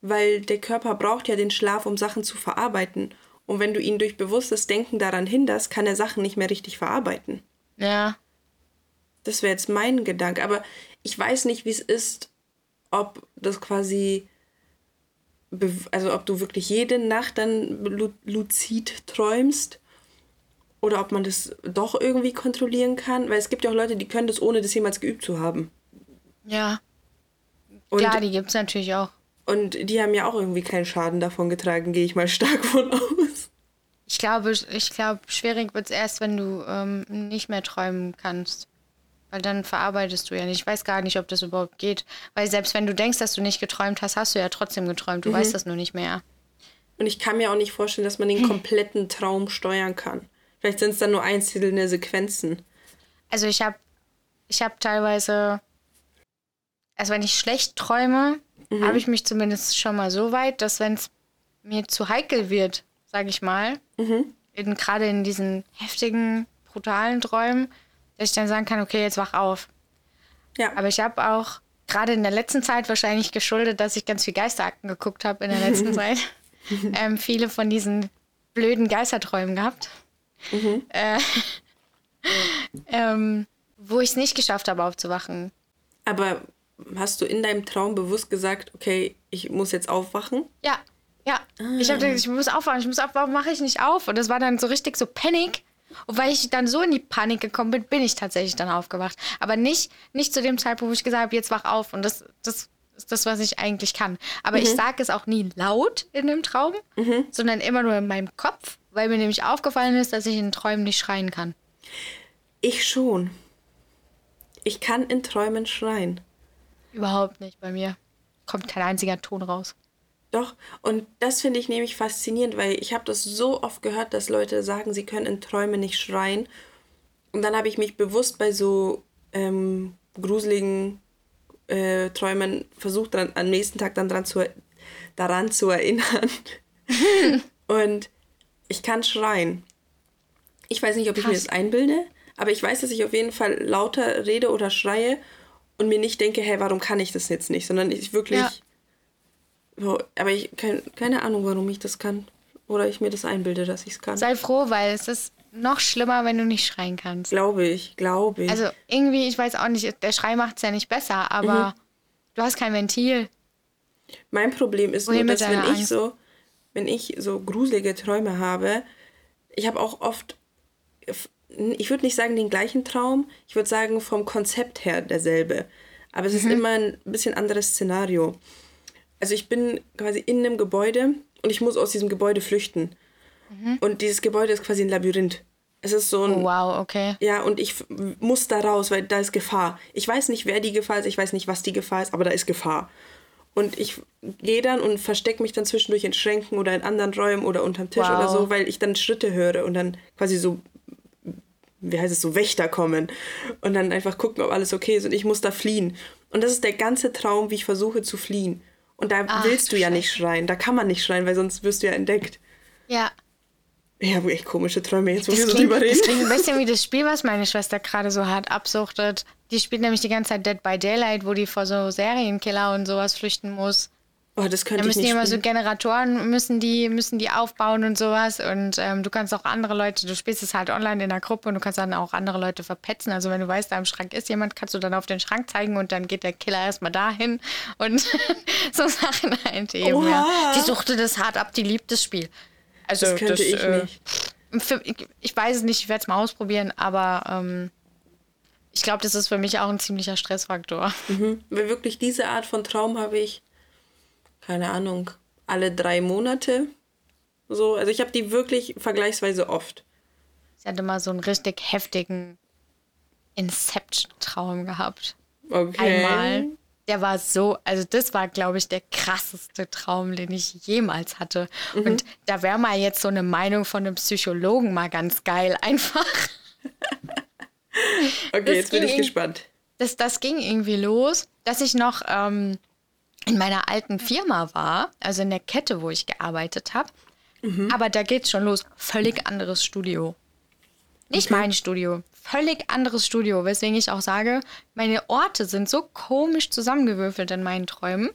weil der Körper braucht ja den Schlaf, um Sachen zu verarbeiten. Und wenn du ihn durch bewusstes Denken daran hinderst, kann er Sachen nicht mehr richtig verarbeiten. Ja. Das wäre jetzt mein Gedanke. Aber ich weiß nicht, wie es ist, ob das quasi, also ob du wirklich jede Nacht dann luzid träumst oder ob man das doch irgendwie kontrollieren kann, weil es gibt ja auch Leute, die können das ohne das jemals geübt zu haben. Ja. Und, Klar, die gibt es natürlich auch. Und die haben ja auch irgendwie keinen Schaden davon getragen, gehe ich mal stark von aus. Ich glaube, ich glaube, schwierig wird es erst, wenn du ähm, nicht mehr träumen kannst. Weil dann verarbeitest du ja nicht. Ich weiß gar nicht, ob das überhaupt geht. Weil selbst wenn du denkst, dass du nicht geträumt hast, hast du ja trotzdem geträumt. Du mhm. weißt das nur nicht mehr. Und ich kann mir auch nicht vorstellen, dass man den kompletten Traum steuern kann. Vielleicht sind es dann nur einzelne Sequenzen. Also ich habe ich hab teilweise, also wenn ich schlecht träume, mhm. habe ich mich zumindest schon mal so weit, dass wenn es mir zu heikel wird, sage ich mal, mhm. gerade in diesen heftigen, brutalen Träumen, dass ich dann sagen kann, okay, jetzt wach auf. Ja. Aber ich habe auch gerade in der letzten Zeit wahrscheinlich geschuldet, dass ich ganz viel Geisterakten geguckt habe in der letzten Zeit. ähm, viele von diesen blöden Geisterträumen gehabt. Mhm. Äh, ähm, wo ich es nicht geschafft habe, aufzuwachen. Aber hast du in deinem Traum bewusst gesagt, okay, ich muss jetzt aufwachen? Ja, ja. Ah. Ich habe gedacht, ich muss aufwachen, ich muss aufwachen, mache ich nicht auf. Und das war dann so richtig so Panik. Und weil ich dann so in die Panik gekommen bin, bin ich tatsächlich dann aufgewacht. Aber nicht, nicht zu dem Zeitpunkt, wo ich gesagt habe, jetzt wach auf. Und das, das ist das, was ich eigentlich kann. Aber mhm. ich sage es auch nie laut in dem Traum, mhm. sondern immer nur in meinem Kopf, weil mir nämlich aufgefallen ist, dass ich in Träumen nicht schreien kann. Ich schon. Ich kann in Träumen schreien. Überhaupt nicht bei mir. Kommt kein einziger Ton raus. Doch, und das finde ich nämlich faszinierend, weil ich habe das so oft gehört, dass Leute sagen, sie können in Träumen nicht schreien. Und dann habe ich mich bewusst bei so ähm, gruseligen äh, Träumen versucht, dann, am nächsten Tag dann dran zu, daran zu erinnern. und ich kann schreien. Ich weiß nicht, ob Krass. ich mir das einbilde, aber ich weiß, dass ich auf jeden Fall lauter rede oder schreie und mir nicht denke, hey, warum kann ich das jetzt nicht, sondern ich wirklich. Ja. So, aber ich kein, keine Ahnung, warum ich das kann. Oder ich mir das einbilde, dass ich es kann. Sei froh, weil es ist noch schlimmer, wenn du nicht schreien kannst. Glaube ich, glaube ich. Also irgendwie, ich weiß auch nicht, der Schrei macht es ja nicht besser, aber mhm. du hast kein Ventil. Mein Problem ist Wohin nur, dass wenn Angst? ich so, wenn ich so gruselige Träume habe, ich habe auch oft, ich würde nicht sagen den gleichen Traum, ich würde sagen vom Konzept her derselbe. Aber es mhm. ist immer ein bisschen anderes Szenario. Also ich bin quasi in einem Gebäude und ich muss aus diesem Gebäude flüchten. Mhm. Und dieses Gebäude ist quasi ein Labyrinth. Es ist so ein. Oh, wow, okay. Ja, und ich muss da raus, weil da ist Gefahr. Ich weiß nicht, wer die Gefahr ist, ich weiß nicht, was die Gefahr ist, aber da ist Gefahr. Und ich gehe dann und verstecke mich dann zwischendurch in Schränken oder in anderen Räumen oder unterm Tisch wow. oder so, weil ich dann Schritte höre und dann quasi so, wie heißt es, so Wächter kommen und dann einfach gucken, ob alles okay ist und ich muss da fliehen. Und das ist der ganze Traum, wie ich versuche zu fliehen. Und da Ach, willst du ja nicht schreien, da kann man nicht schreien, weil sonst wirst du ja entdeckt. Ja. Ich habe echt komische Träume jetzt, wo das wir so drüber reden. Das klingt ein bisschen wie das Spiel, was meine Schwester gerade so hart absuchtet. Die spielt nämlich die ganze Zeit Dead by Daylight, wo die vor so Serienkiller und sowas flüchten muss. Oh, das könnte da müssen ich nicht die immer so Generatoren müssen die müssen die aufbauen und sowas und ähm, du kannst auch andere Leute, du spielst es halt online in der Gruppe und du kannst dann auch andere Leute verpetzen. Also wenn du weißt, da im Schrank ist jemand, kannst du dann auf den Schrank zeigen und dann geht der Killer erstmal dahin und so Sachen halt eben. Ja. Die suchte das hart ab, die liebt das Spiel. Also das könnte das, ich äh, nicht. Für, ich, ich, weiß es nicht, ich werde es mal ausprobieren, aber ähm, ich glaube, das ist für mich auch ein ziemlicher Stressfaktor. Mhm. Weil wirklich diese Art von Traum habe ich, keine Ahnung, alle drei Monate. So, also ich habe die wirklich vergleichsweise oft. Ich hatte mal so einen richtig heftigen Inception-Traum gehabt. Okay. Einmal der war so, also das war, glaube ich, der krasseste Traum, den ich jemals hatte. Mhm. Und da wäre mal jetzt so eine Meinung von einem Psychologen mal ganz geil, einfach. okay, das jetzt bin ich gespannt. Das, das ging irgendwie los, dass ich noch ähm, in meiner alten Firma war, also in der Kette, wo ich gearbeitet habe. Mhm. Aber da geht's schon los. Völlig anderes Studio. Nicht okay. mein Studio, völlig anderes Studio, weswegen ich auch sage, meine Orte sind so komisch zusammengewürfelt in meinen Träumen.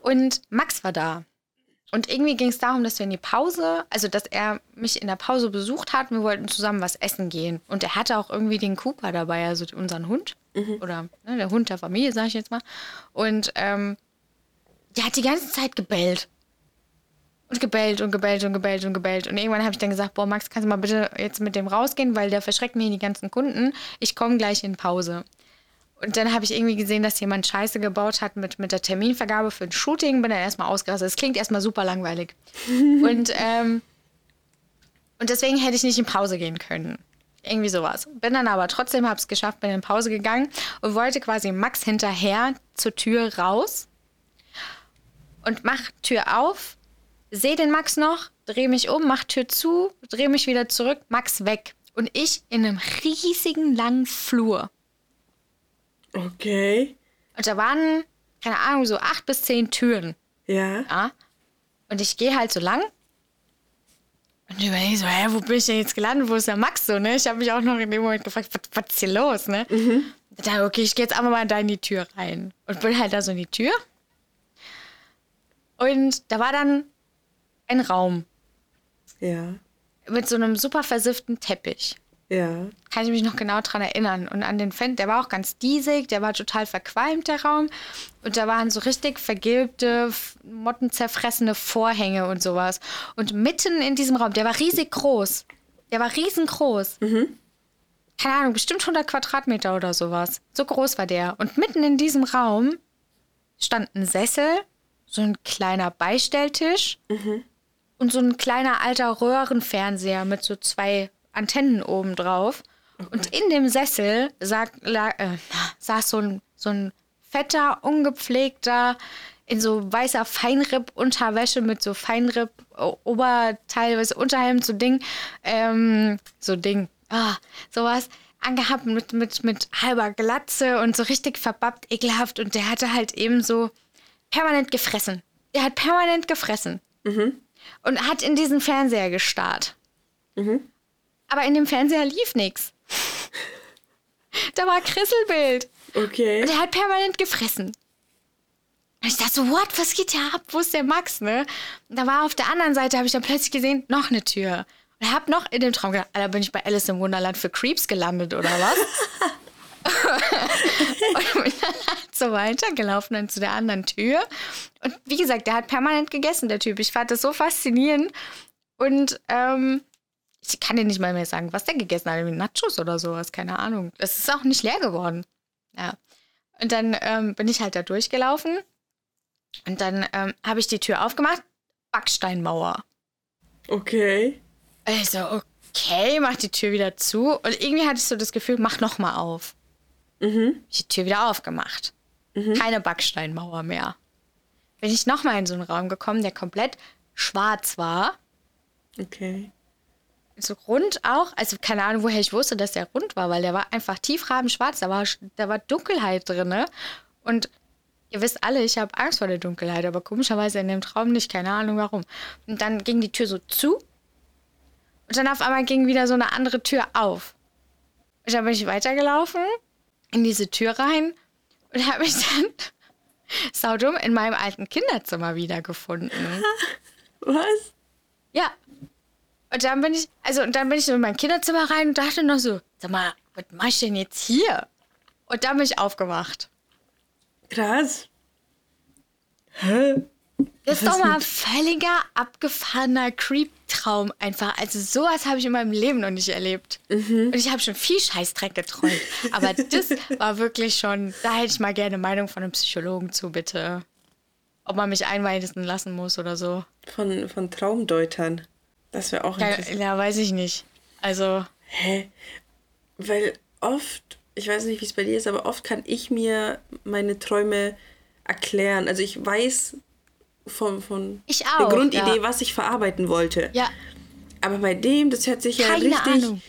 Und Max war da. Und irgendwie ging es darum, dass wir in die Pause, also dass er mich in der Pause besucht hat, wir wollten zusammen was essen gehen. Und er hatte auch irgendwie den Cooper dabei, also unseren Hund. Mhm. Oder ne, der Hund der Familie, sage ich jetzt mal. Und ähm, der hat die ganze Zeit gebellt und gebellt und gebellt und gebellt und gebellt. Und irgendwann habe ich dann gesagt, boah, Max, kannst du mal bitte jetzt mit dem rausgehen, weil der verschreckt mir die ganzen Kunden. Ich komme gleich in Pause. Und dann habe ich irgendwie gesehen, dass jemand Scheiße gebaut hat mit, mit der Terminvergabe für ein Shooting. Bin dann erstmal ausgerastet. Das klingt erstmal super langweilig. und, ähm, und deswegen hätte ich nicht in Pause gehen können. Irgendwie sowas. Bin dann aber trotzdem, hab's geschafft, bin in Pause gegangen und wollte quasi Max hinterher zur Tür raus und mach Tür auf, sehe den Max noch, drehe mich um, mach Tür zu, drehe mich wieder zurück, Max weg. Und ich in einem riesigen langen Flur. Okay. Und da waren, keine Ahnung, so acht bis zehn Türen. Ja. Ja. Und ich gehe halt so lang. Und überlege so, hä, wo bin ich denn jetzt gelandet? Wo ist der Max so, ne? Ich habe mich auch noch in dem Moment gefragt, was, was ist hier los, ne? Mhm. Da, okay, ich gehe jetzt einfach mal da in die Tür rein. Und bin halt da so in die Tür. Und da war dann ein Raum Ja. mit so einem super versifften Teppich. Ja. Kann ich mich noch genau dran erinnern. Und an den Fenster, der war auch ganz diesig, der war total verqualmt, der Raum. Und da waren so richtig vergilbte, mottenzerfressene Vorhänge und sowas. Und mitten in diesem Raum, der war riesig groß. Der war riesengroß. Keine Ahnung, bestimmt 100 Quadratmeter oder sowas. So groß war der. Und mitten in diesem Raum stand ein Sessel, so ein kleiner Beistelltisch und so ein kleiner alter Röhrenfernseher mit so zwei Antennen oben drauf. und in dem Sessel sag, la, äh, saß so ein, so ein fetter, ungepflegter, in so weißer Feinripp-Unterwäsche mit so Feinripp-Oberteil, was Unterhemd, so Ding, ähm, so Ding, ah, sowas angehabt mit, mit, mit halber Glatze und so richtig verbappt, ekelhaft. Und der hatte halt eben so permanent gefressen. Der hat permanent gefressen. Und hat in diesen Fernseher gestarrt. Aber in dem Fernseher lief nichts. Da war Krisselbild. Okay. Und er hat permanent gefressen. Und ich dachte so, what, was geht hier ab? Wo ist der Max, ne? Und da war auf der anderen Seite, habe ich dann plötzlich gesehen, noch eine Tür. Und habe noch in dem Traum gedacht, Alter, bin ich bei Alice im Wunderland für Creeps gelandet oder was? und bin dann halt so weitergelaufen dann zu der anderen Tür. Und wie gesagt, der hat permanent gegessen, der Typ. Ich fand das so faszinierend. Und ähm, ich kann dir nicht mal mehr sagen, was der gegessen hat. Irgendwie Nachos oder sowas, keine Ahnung. Es ist auch nicht leer geworden. Ja. Und dann ähm, bin ich halt da durchgelaufen. Und dann ähm, habe ich die Tür aufgemacht. Backsteinmauer. Okay. Ich so, okay, mach die Tür wieder zu. Und irgendwie hatte ich so das Gefühl, mach noch mal auf. Mhm. Ich die Tür wieder aufgemacht. Keine Backsteinmauer mehr. Bin ich noch mal in so einen Raum gekommen, der komplett schwarz war. Okay. so rund auch, also keine Ahnung, woher ich wusste, dass der rund war, weil der war einfach tiefrabenschwarz, da war, da war Dunkelheit drin. ne? Und ihr wisst alle, ich habe Angst vor der Dunkelheit, aber komischerweise in dem Traum nicht, keine Ahnung warum. Und dann ging die Tür so zu und dann auf einmal ging wieder so eine andere Tür auf. Und dann bin ich weitergelaufen in diese Tür rein und habe mich dann saudum in meinem alten Kinderzimmer wiedergefunden. Was? Ja. Und dann bin ich, also und dann bin ich so in mein Kinderzimmer rein und dachte noch so, sag mal, was mach ich denn jetzt hier? Und dann bin ich aufgewacht. Krass. Hä? Das ist doch mal ein völliger, abgefahrener Creep-Traum einfach. Also sowas habe ich in meinem Leben noch nicht erlebt. Mhm. Und ich habe schon viel Scheißdreck geträumt. Aber das war wirklich schon, da hätte ich mal gerne Meinung von einem Psychologen zu, bitte. Ob man mich einweisen lassen muss oder so. Von, von Traumdeutern. Das wäre auch Ja, interessant. ja, weiß ich nicht. Also, Hä? Weil oft, ich weiß nicht, wie es bei dir ist, aber oft kann ich mir meine Träume erklären. Also ich weiß von, von Ich der auch, Grundidee, ja. was ich verarbeiten wollte. ja, Aber bei dem, das hört sich ja Keine richtig Ahnung.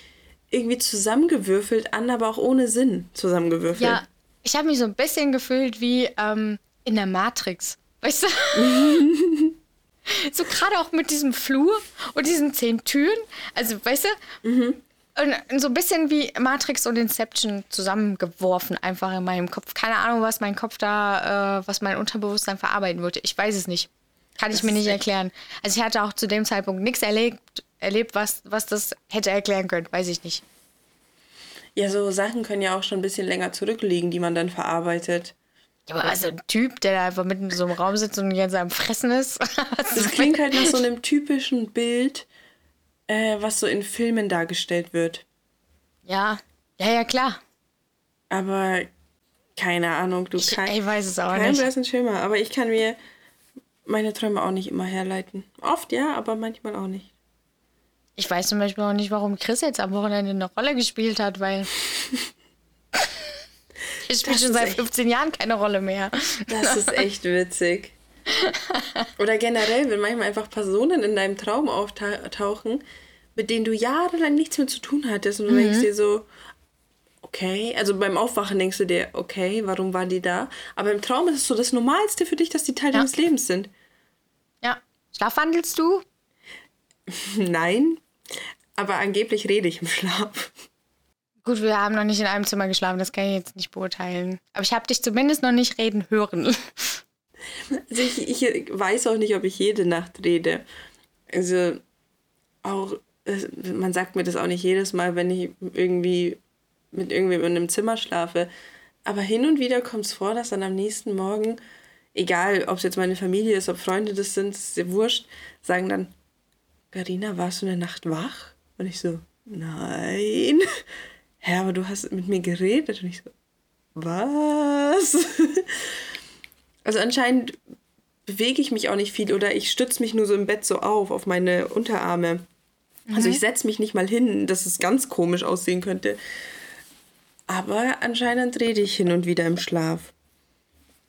irgendwie zusammengewürfelt an, aber auch ohne Sinn zusammengewürfelt. Ja, ich habe mich so ein bisschen gefühlt wie ähm, in der Matrix. Weißt du? so gerade auch mit diesem Flur und diesen zehn Türen. Also, weißt du? Und so ein bisschen wie Matrix und Inception zusammengeworfen, einfach in meinem Kopf. Keine Ahnung, was mein Kopf da, äh, was mein Unterbewusstsein verarbeiten wollte. Ich weiß es nicht. Kann ich Das mir ist nicht erklären. Also ich hatte auch zu dem Zeitpunkt nichts erlebt, erlebt was, was das hätte erklären können. Weiß ich nicht. Ja, so Sachen können ja auch schon ein bisschen länger zurückliegen, die man dann verarbeitet. Ja, aber also ein Typ, der da einfach mitten in so einem Raum sitzt und die ganze Zeit am Fressen ist. Das klingt halt nach so einem typischen Bild, äh, was so in Filmen dargestellt wird. ja, ja, ja, klar. Aber keine Ahnung, du kannst. ich weiß es auch Kein nicht. blassen Schimmer, aber ich kann mir meine Träume auch nicht immer herleiten. Oft ja, aber manchmal auch nicht. Ich weiß zum Beispiel auch nicht, warum Chris jetzt am Wochenende eine Rolle gespielt hat, weil ich spiele schon seit 15 Jahren keine Rolle mehr. Das ist echt witzig. Oder generell, wenn manchmal einfach Personen in deinem Traum auftauchen, mit denen du jahrelang nichts mehr zu tun hattest und du mhm. denkst dir so, okay, also beim Aufwachen denkst du dir, okay, warum war die da? Aber im Traum ist es so das Normalste für dich, dass die Teil ja. deines Lebens sind. Ja. Schlafwandelst du? Nein, aber angeblich rede ich im Schlaf. Gut, wir haben noch nicht in einem Zimmer geschlafen, das kann ich jetzt nicht beurteilen. Aber ich habe dich zumindest noch nicht reden hören. Also ich, ich weiß auch nicht, ob ich jede Nacht rede. Also auch, man sagt mir das auch nicht jedes Mal, wenn ich irgendwie mit irgendwem in einem Zimmer schlafe. Aber hin und wieder kommt es vor, dass dann am nächsten Morgen, egal ob es jetzt meine Familie ist, ob Freunde das sind, ist ja wurscht, sagen dann, Carina, warst du eine Nacht wach? Und ich so, nein. Hä, aber du hast mit mir geredet. Und ich so, was? Also anscheinend bewege ich mich auch nicht viel oder ich stütze mich nur so im Bett so auf, auf meine Unterarme. Mhm. Also ich setze mich nicht mal hin, dass es ganz komisch aussehen könnte. Aber anscheinend rede ich hin und wieder im Schlaf.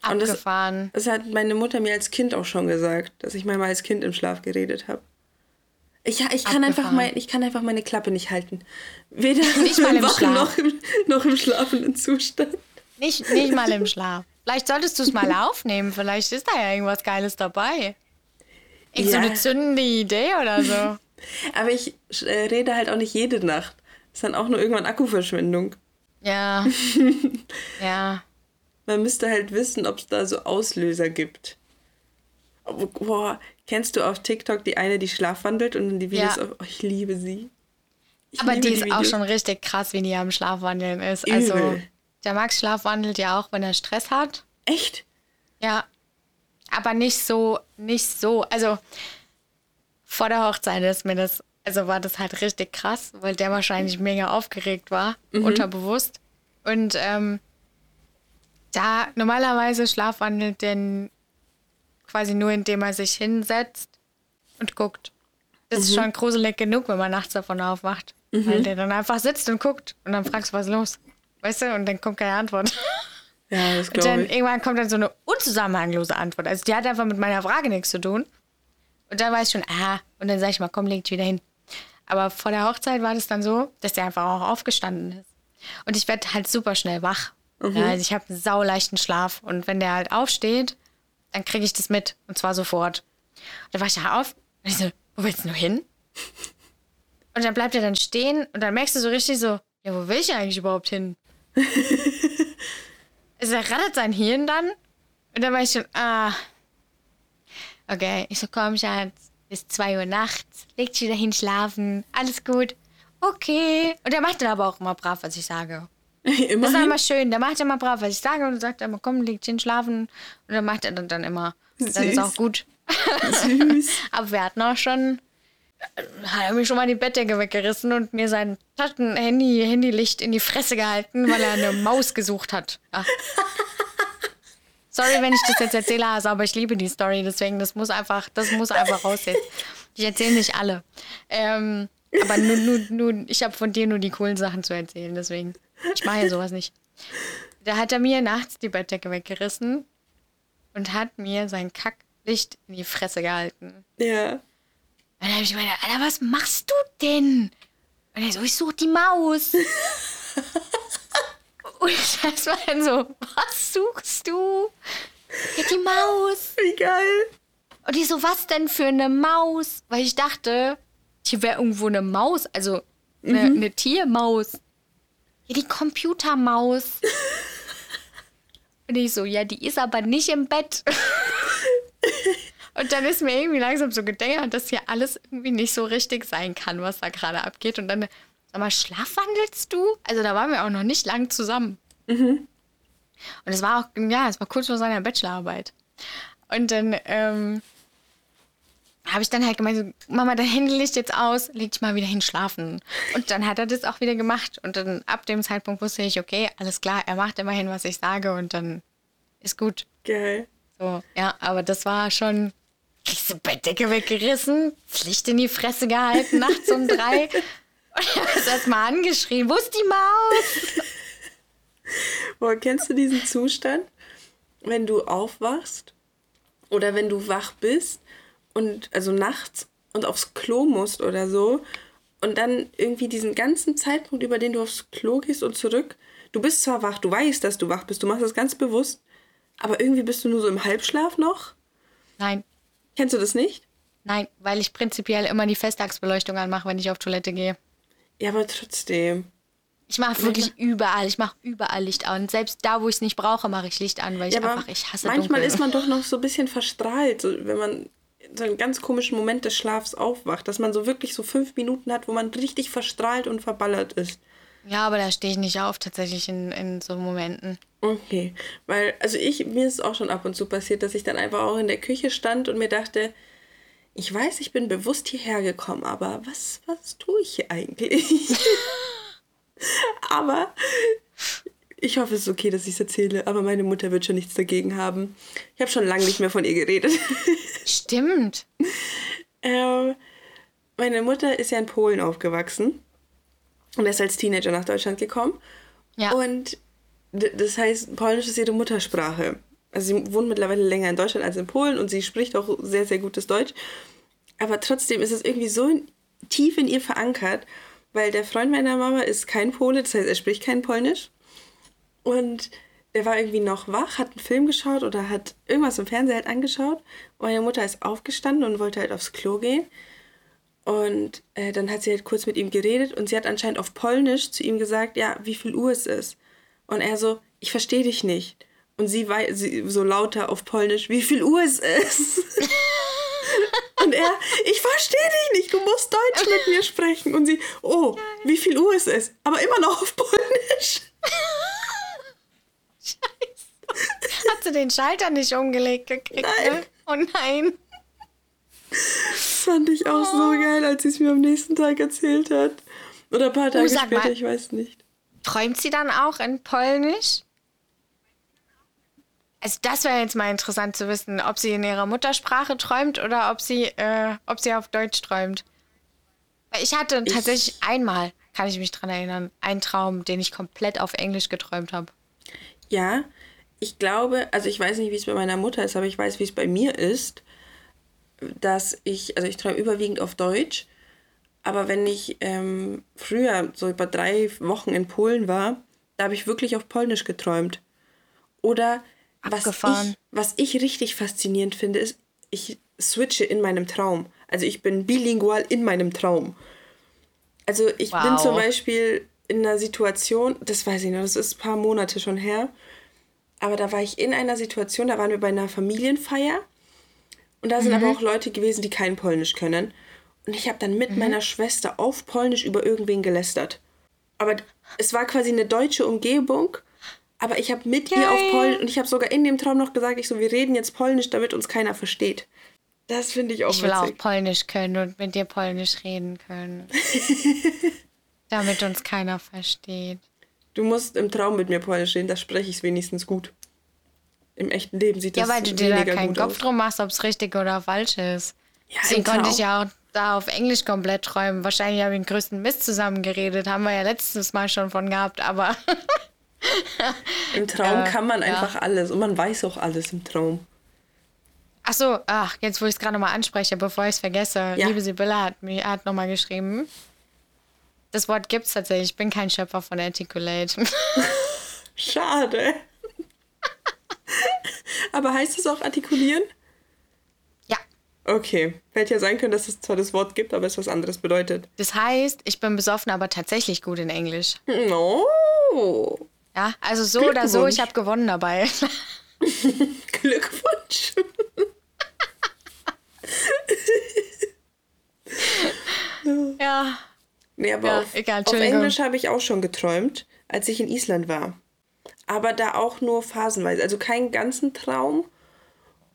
Abgefahren. Und das, das hat meine Mutter mir als Kind auch schon gesagt, dass ich manchmal als Kind im Schlaf geredet habe. Ich, ich kann, einfach mein, ich kann einfach meine Klappe nicht halten. Weder nicht mal im Schlaf. Noch, im, noch im schlafenden Zustand. Nicht, nicht mal im Schlaf. Vielleicht solltest du es mal aufnehmen. Vielleicht ist da ja irgendwas Geiles dabei. Irgend ja. so eine zündende Idee oder so. Aber ich äh, rede halt auch nicht jede Nacht. Ist dann auch nur irgendwann Akkuverschwendung. Ja. ja. Man müsste halt wissen, ob es da so Auslöser gibt. Boah, kennst du auf TikTok die eine, die schlafwandelt und die Videos ja. auf, oh, ich liebe sie. Ich Aber liebe die ist die auch schon richtig krass, wie die am Schlafwandeln ist. Also, Übel. Also, der Max schlafwandelt ja auch, wenn er Stress hat. Echt? Ja. Aber nicht so, nicht so. Also, vor der Hochzeit ist mir das also war das halt richtig krass, weil der wahrscheinlich mega aufgeregt war, mhm. unterbewusst. Und ähm, da normalerweise schlafwandelt denn quasi nur, indem er sich hinsetzt und guckt. Das mhm. ist schon gruselig genug, wenn man nachts davon aufwacht. Mhm. Weil der dann einfach sitzt und guckt und dann fragst du, was ist los? Weißt du? Und dann kommt keine Antwort. Ja, das glaube ich. Und dann irgendwann kommt dann so eine unzusammenhanglose Antwort. Also die hat einfach mit meiner Frage nichts zu tun. Und dann weiß ich schon, ah, und dann sage ich mal, komm, leg dich wieder hin. Aber vor der Hochzeit war das dann so, dass der einfach auch aufgestanden ist. Und ich werde halt super schnell wach. Mhm. Ja, also ich habe einen sauleichten Schlaf. Und wenn der halt aufsteht, dann kriege ich das mit. Und zwar sofort. Und dann war ich da auf und ich so, wo willst du nur hin? Und dann bleibt er dann stehen und dann merkst du so richtig so, ja, wo will ich eigentlich überhaupt hin? also er rattert sein Hirn dann. Und dann war ich schon, ah, okay. Ich so, komm, Schatz, bis 2 Uhr nachts, legt sich wieder hin schlafen, alles gut. Okay. Und er macht dann aber auch immer brav, was ich sage. Immerhin. Das ist immer schön. Der macht immer brav, was ich sage und sagt immer, komm, legt hin schlafen. Und dann macht er dann, dann immer. Süß. Dann ist auch gut. Süß. aber wir hatten auch schon, hat er mir schon mal die Bettdecke weggerissen und mir sein Taschen-Handy, Handylicht in die Fresse gehalten, weil er eine Maus gesucht hat. Ja. Sorry, wenn ich das jetzt erzähle, also, aber ich liebe die Story, deswegen, das muss einfach, das muss einfach raus jetzt. Ich erzähle nicht alle. Ähm, aber nur, nur, nur, ich habe von dir nur die coolen Sachen zu erzählen, deswegen. Ich mache ja sowas nicht. Da hat er mir nachts die Bettdecke weggerissen und hat mir sein Kacklicht in die Fresse gehalten. Ja. Und dann habe ich gemeint, Alter, was machst du denn? Und er so, ich suche die Maus. Und das war dann so, was suchst du? Ja, die Maus. Wie geil. Und ich so, was denn für eine Maus? Weil ich dachte, hier wäre irgendwo eine Maus, also eine, mhm. eine Tiermaus. Ja, die Computermaus. Und ich so, ja, die ist aber nicht im Bett. Und dann ist mir irgendwie langsam so gedacht, dass hier alles irgendwie nicht so richtig sein kann, was da gerade abgeht. Und dann Sag mal, schlafwandelst du? Also da waren wir auch noch nicht lang zusammen. Mhm. Und es war auch, ja, es war kurz vor seiner Bachelorarbeit. Und dann ähm, habe ich dann halt gemeint, Mama, dein Handy liegt jetzt aus, leg dich mal wieder hin schlafen. Und dann hat er das auch wieder gemacht. Und dann ab dem Zeitpunkt wusste ich, okay, alles klar, er macht immerhin, was ich sage und dann ist gut. Geil. So, ja, aber das war schon, kriegst du Bettdecke weggerissen, Pflicht in die Fresse gehalten, nachts um drei. Und ich habe es erstmal angeschrien, wo ist die Maus? Boah, kennst du diesen Zustand, wenn du aufwachst oder wenn du wach bist und also nachts und aufs Klo musst oder so und dann irgendwie diesen ganzen Zeitpunkt, über den du aufs Klo gehst und zurück, du bist zwar wach, du weißt, dass du wach bist, du machst das ganz bewusst, aber irgendwie bist du nur so im Halbschlaf noch? Nein. Kennst du das nicht? Nein, weil ich prinzipiell immer die Festtagsbeleuchtung anmache, wenn ich auf Toilette gehe. Ja, aber trotzdem. Ich mache wirklich überall, ich mache überall Licht an. Selbst da, wo ich es nicht brauche, mache ich Licht an, weil ich Ja, aber einfach, ich hasse manchmal dunkel. ist man doch noch so ein bisschen verstrahlt, so, wenn man so einen ganz komischen Moment des Schlafs aufwacht, dass man so wirklich so fünf Minuten hat, wo man richtig verstrahlt und verballert ist. Ja, aber da stehe ich nicht auf, tatsächlich in, in so Momenten. Okay, weil, also ich, mir ist es auch schon ab und zu passiert, dass ich dann einfach auch in der Küche stand und mir dachte, ich weiß, ich bin bewusst hierher gekommen, aber was, was tue ich hier eigentlich? aber ich hoffe, es ist okay, dass ich es erzähle, aber meine Mutter wird schon nichts dagegen haben. Ich habe schon lange nicht mehr von ihr geredet. Stimmt. ähm, meine Mutter ist ja in Polen aufgewachsen und ist als Teenager nach Deutschland gekommen. Ja. Und das heißt, Polnisch ist ihre Muttersprache. Also sie wohnt mittlerweile länger in Deutschland als in Polen und sie spricht auch sehr, sehr gutes Deutsch. Aber trotzdem ist es irgendwie so in, tief in ihr verankert, weil der Freund meiner Mama ist kein Pole, das heißt, er spricht kein Polnisch. Und der war irgendwie noch wach, hat einen Film geschaut oder hat irgendwas im Fernseher halt angeschaut. Und meine Mutter ist aufgestanden und wollte halt aufs Klo gehen. Und äh, dann hat sie halt kurz mit ihm geredet und sie hat anscheinend auf Polnisch zu ihm gesagt, ja, wie viel Uhr es ist. Und er so, ich verstehe dich nicht. Und sie, wei- sie so lauter auf Polnisch, wie viel Uhr es ist. und er, ich verstehe dich nicht, du musst Deutsch mit mir sprechen. Und sie, oh, wie viel Uhr es ist. Aber immer noch auf Polnisch. Hat sie den Schalter nicht umgelegt gekriegt? Nein. Ne? Oh nein. Das fand ich auch so geil, als sie es mir am nächsten Tag erzählt hat. Oder ein paar Tage Oh, später, mal. ich weiß nicht. Träumt sie dann auch in Polnisch? Also das wäre jetzt mal interessant zu wissen, ob sie in ihrer Muttersprache träumt oder ob sie, äh, ob sie auf Deutsch träumt. Ich hatte Ich- tatsächlich einmal, kann ich mich dran erinnern, einen Traum, den ich komplett auf Englisch geträumt habe. Ja, ich glaube, also ich weiß nicht, wie es bei meiner Mutter ist, aber ich weiß, wie es bei mir ist, dass ich, also ich träume überwiegend auf Deutsch, aber wenn ich ähm, früher so über drei Wochen in Polen war, da habe ich wirklich auf Polnisch geträumt. Oder was ich, was ich richtig faszinierend finde, ist, ich switche in meinem Traum. Also ich bin bilingual in meinem Traum. Also ich bin Wow. zum Beispiel in einer Situation, das weiß ich noch, das ist ein paar Monate schon her, aber da war ich in einer Situation, da waren wir bei einer Familienfeier und da sind aber auch Leute gewesen, die kein Polnisch können. Und ich habe dann mit meiner Schwester auf Polnisch über irgendwen gelästert. Aber es war quasi eine deutsche Umgebung, aber ich habe mit ihr auf Geil. Polnisch und ich habe sogar in dem Traum noch gesagt, ich so, wir reden jetzt Polnisch, damit uns keiner versteht. Das finde ich auch Ich will auch witzig. Polnisch können und mit dir Polnisch reden können. Damit uns keiner versteht. Du musst im Traum mit mir Polnisch reden, da spreche ich es wenigstens gut. Im echten Leben sieht das Ja, weil du dir da weniger keinen gut Kopf aus. drum machst, ob es richtig oder falsch ist. Ja, Deswegen konnte ich ja auch da auf Englisch komplett träumen. Wahrscheinlich habe ich den größten Mist zusammengeredet. Haben wir ja letztes Mal schon von gehabt, aber Im Traum Äh, kann man ja. einfach alles und man weiß auch alles im Traum. ach so, ach, jetzt wo ich es gerade nochmal anspreche, bevor ich es vergesse. Ja. Liebe Sibylle hat mir hat nochmal geschrieben. Das Wort gibt's tatsächlich. Ich bin kein Schöpfer von Articulate. Schade. Aber heißt es auch artikulieren? ja. Okay. Hätte ja sein können, dass es zwar das Wort gibt, aber es was anderes bedeutet. Das heißt, ich bin besoffen, aber tatsächlich gut in Englisch. Oh. Ja, also so oder so, ich habe gewonnen dabei. Glückwunsch. ja. Nee, aber Ja, auf, egal, auf. Englisch habe ich auch schon geträumt, als ich in Island war. Aber da auch nur phasenweise. Also keinen ganzen Traum,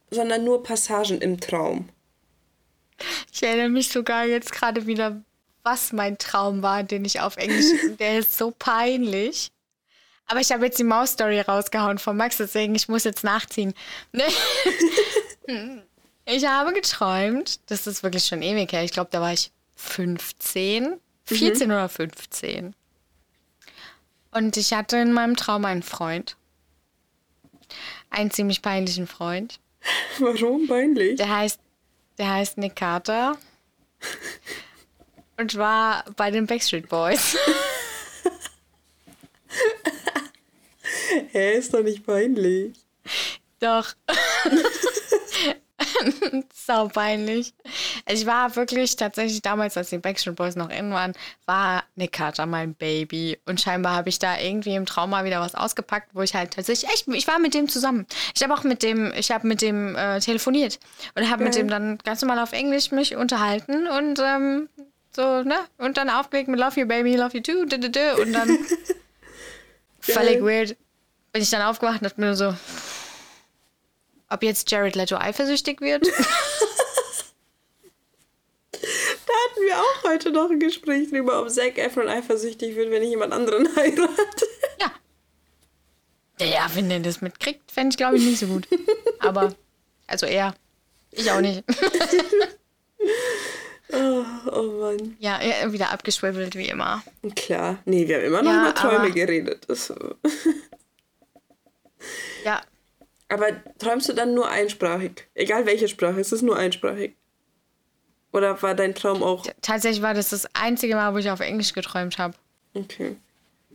sondern nur Passagen im Traum. Ich erinnere mich sogar jetzt gerade wieder, was mein Traum war, den ich auf Englisch. Der ist so peinlich. Aber ich habe jetzt die Maus-Story rausgehauen von Max, deswegen ich muss jetzt nachziehen. Ne? Ich habe geträumt, das ist wirklich schon ewig her. Ich glaube, da war ich 15, 14 mhm. oder 15. Und ich hatte in meinem Traum einen Freund. Einen ziemlich peinlichen Freund. Warum peinlich? Der heißt, der heißt Nick Carter. und war bei den Backstreet Boys. Hä, ist doch nicht peinlich. Doch. Sau peinlich. Ich war wirklich tatsächlich damals, als die Backstreet Boys noch innen waren, war Nick Carter mein Baby. Und scheinbar habe ich da irgendwie im Traum mal wieder was ausgepackt, wo ich halt tatsächlich echt, ich war mit dem zusammen. Ich habe auch mit dem, ich habe mit dem äh, telefoniert und habe mit dem dann ganz normal auf Englisch mich unterhalten und ähm, so, ne? Und dann aufgelegt mit Love You Baby, Love You Too, und dann völlig weird bin ich dann aufgewacht und dachte mir so, ob jetzt Jared Leto eifersüchtig wird? da hatten wir auch heute noch ein Gespräch drüber, ob Zac Efron eifersüchtig wird, wenn ich jemand anderen heirate. Ja. Ja, wenn der das mitkriegt, fände ich, glaube ich, nicht so gut. Aber, also er. Ich auch nicht. oh, oh Mann. Ja, wieder abgeschwibbelt, wie immer. Klar. Nee, wir haben immer noch ja, über Träume geredet. Das, ja, aber träumst du dann nur einsprachig? Egal welche Sprache, ist es nur einsprachig? Oder war dein Traum auch. T tatsächlich war das das einzige Mal, wo ich auf Englisch geträumt habe. Okay.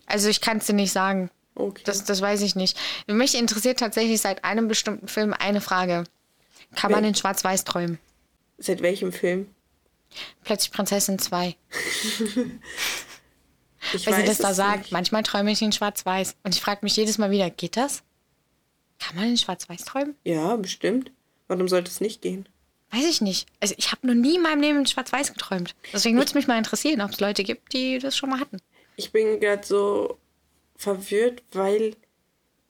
Also ich kann es dir nicht sagen. Okay. Das, das weiß ich nicht. Mich interessiert tatsächlich seit einem bestimmten Film eine Frage. Kann Wel man in Schwarz-Weiß träumen? Seit welchem Film? Plötzlich Prinzessin 2. ich Weil sie das da sagt. Nicht. Manchmal träume ich in Schwarz-Weiß. Und ich frage mich jedes Mal wieder, geht das? Kann man in Schwarz-Weiß träumen? Ja, bestimmt. Warum sollte es nicht gehen? Weiß ich nicht. Also ich habe noch nie in meinem Leben in Schwarz-Weiß geträumt. Deswegen würde es mich mal interessieren, ob es Leute gibt, die das schon mal hatten. Ich bin gerade so verwirrt, weil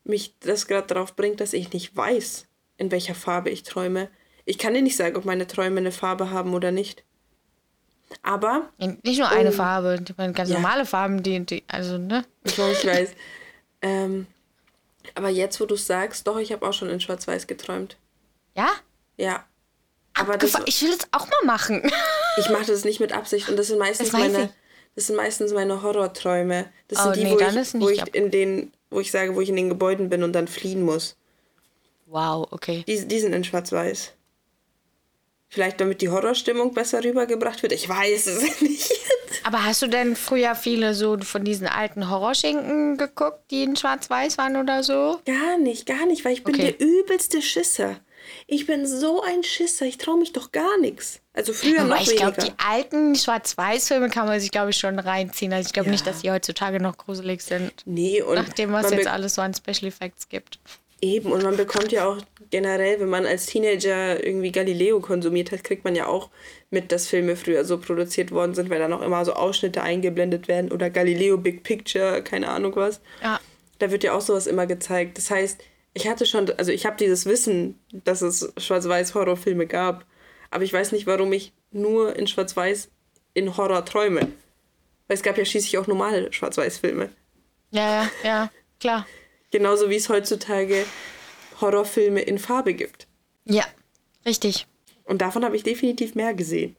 mich das gerade darauf bringt, dass ich nicht weiß, in welcher Farbe ich träume. Ich kann dir nicht sagen, ob meine Träume eine Farbe haben oder nicht. Aber. Nicht nur eine oh, Farbe, ganz ja. normale Farben, die, die, also, ne? Ich weiß. ähm, aber jetzt, wo du sagst, doch, ich habe auch schon in Schwarz-Weiß geträumt. Ja? Ja. Aber das, ich will das auch mal machen. ich mache das nicht mit Absicht und das sind meistens das meine, ich. das sind meistens meine Horrorträume. Das oh, sind die, nee, wo, ich, wo ich in den, wo ich sage, wo ich in den Gebäuden bin und dann fliehen muss. Wow, okay. Die, die sind in Schwarz-Weiß. Vielleicht damit die Horrorstimmung besser rübergebracht wird. Ich weiß es nicht. Aber hast du denn früher viele so von diesen alten Horrorschinken geguckt, die in Schwarz-Weiß waren oder so? Gar nicht, gar nicht, weil ich bin okay. der übelste Schisser. Ich bin so ein Schisser, ich traue mich doch gar nichts. Also früher Aber noch ich glaube, die alten Schwarz-Weiß-Filme kann man sich, glaube ich, schon reinziehen. Also ich glaube ja. nicht, dass die heutzutage noch gruselig sind. Nee, und. Nachdem, was jetzt alles so an Special Effects gibt. Eben, und man bekommt ja auch generell, wenn man als Teenager irgendwie Galileo konsumiert hat, kriegt man ja auch mit, dass Filme früher so produziert worden sind, weil dann auch immer so Ausschnitte eingeblendet werden oder Galileo Big Picture, keine Ahnung was. Ja. Da wird ja auch sowas immer gezeigt. Das heißt, ich hatte schon, also ich habe dieses Wissen, dass es Schwarz-Weiß-Horrorfilme gab, aber ich weiß nicht, warum ich nur in Schwarz-Weiß in Horror träume. Weil es gab ja schließlich auch normale Schwarz-Weiß-Filme. Ja, ja, ja, klar. Genauso wie es heutzutage Horrorfilme in Farbe gibt. Ja, richtig. Und davon habe ich definitiv mehr gesehen.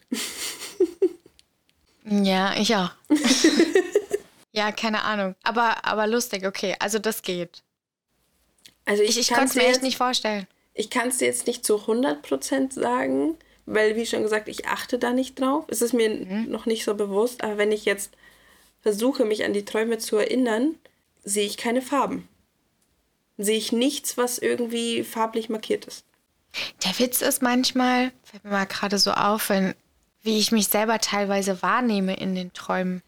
ja, ich auch. ja, keine Ahnung. Aber, aber lustig, okay. Also das geht. Also ich, ich, kann es mir echt nicht vorstellen. Ich kann es dir jetzt nicht zu 100% sagen, weil, wie schon gesagt, ich achte da nicht drauf. Es ist mir mhm. noch nicht so bewusst. Aber wenn ich jetzt versuche, mich an die Träume zu erinnern, sehe ich keine Farben sehe ich nichts, was irgendwie farblich markiert ist. Der Witz ist manchmal, fällt mir mal gerade so auf, wenn, wie ich mich selber teilweise wahrnehme in den Träumen.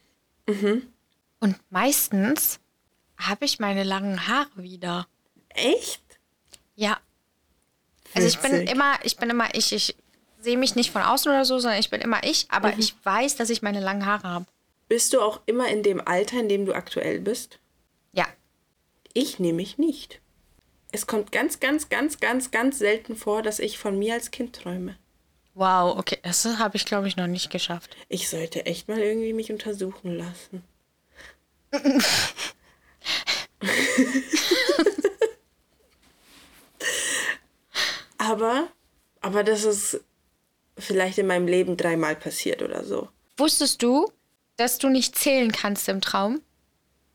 Mhm. Und meistens habe ich meine langen Haare wieder. Echt? Ja. Also ich bin immer, ich bin immer ich. Ich sehe mich nicht von außen oder so, sondern ich bin immer ich, aber mhm. ich weiß, dass ich meine langen Haare habe. Bist du auch immer in dem Alter, in dem du aktuell bist? Ja. Ich nämlich nicht. Es kommt ganz, ganz, ganz, ganz, ganz selten vor, dass ich von mir als Kind träume. Wow, okay, das habe ich, glaube ich, noch nicht geschafft. Ich sollte echt mal irgendwie mich untersuchen lassen. Aber Aber das ist vielleicht in meinem Leben dreimal passiert oder so. Wusstest du, dass du nicht zählen kannst im Traum?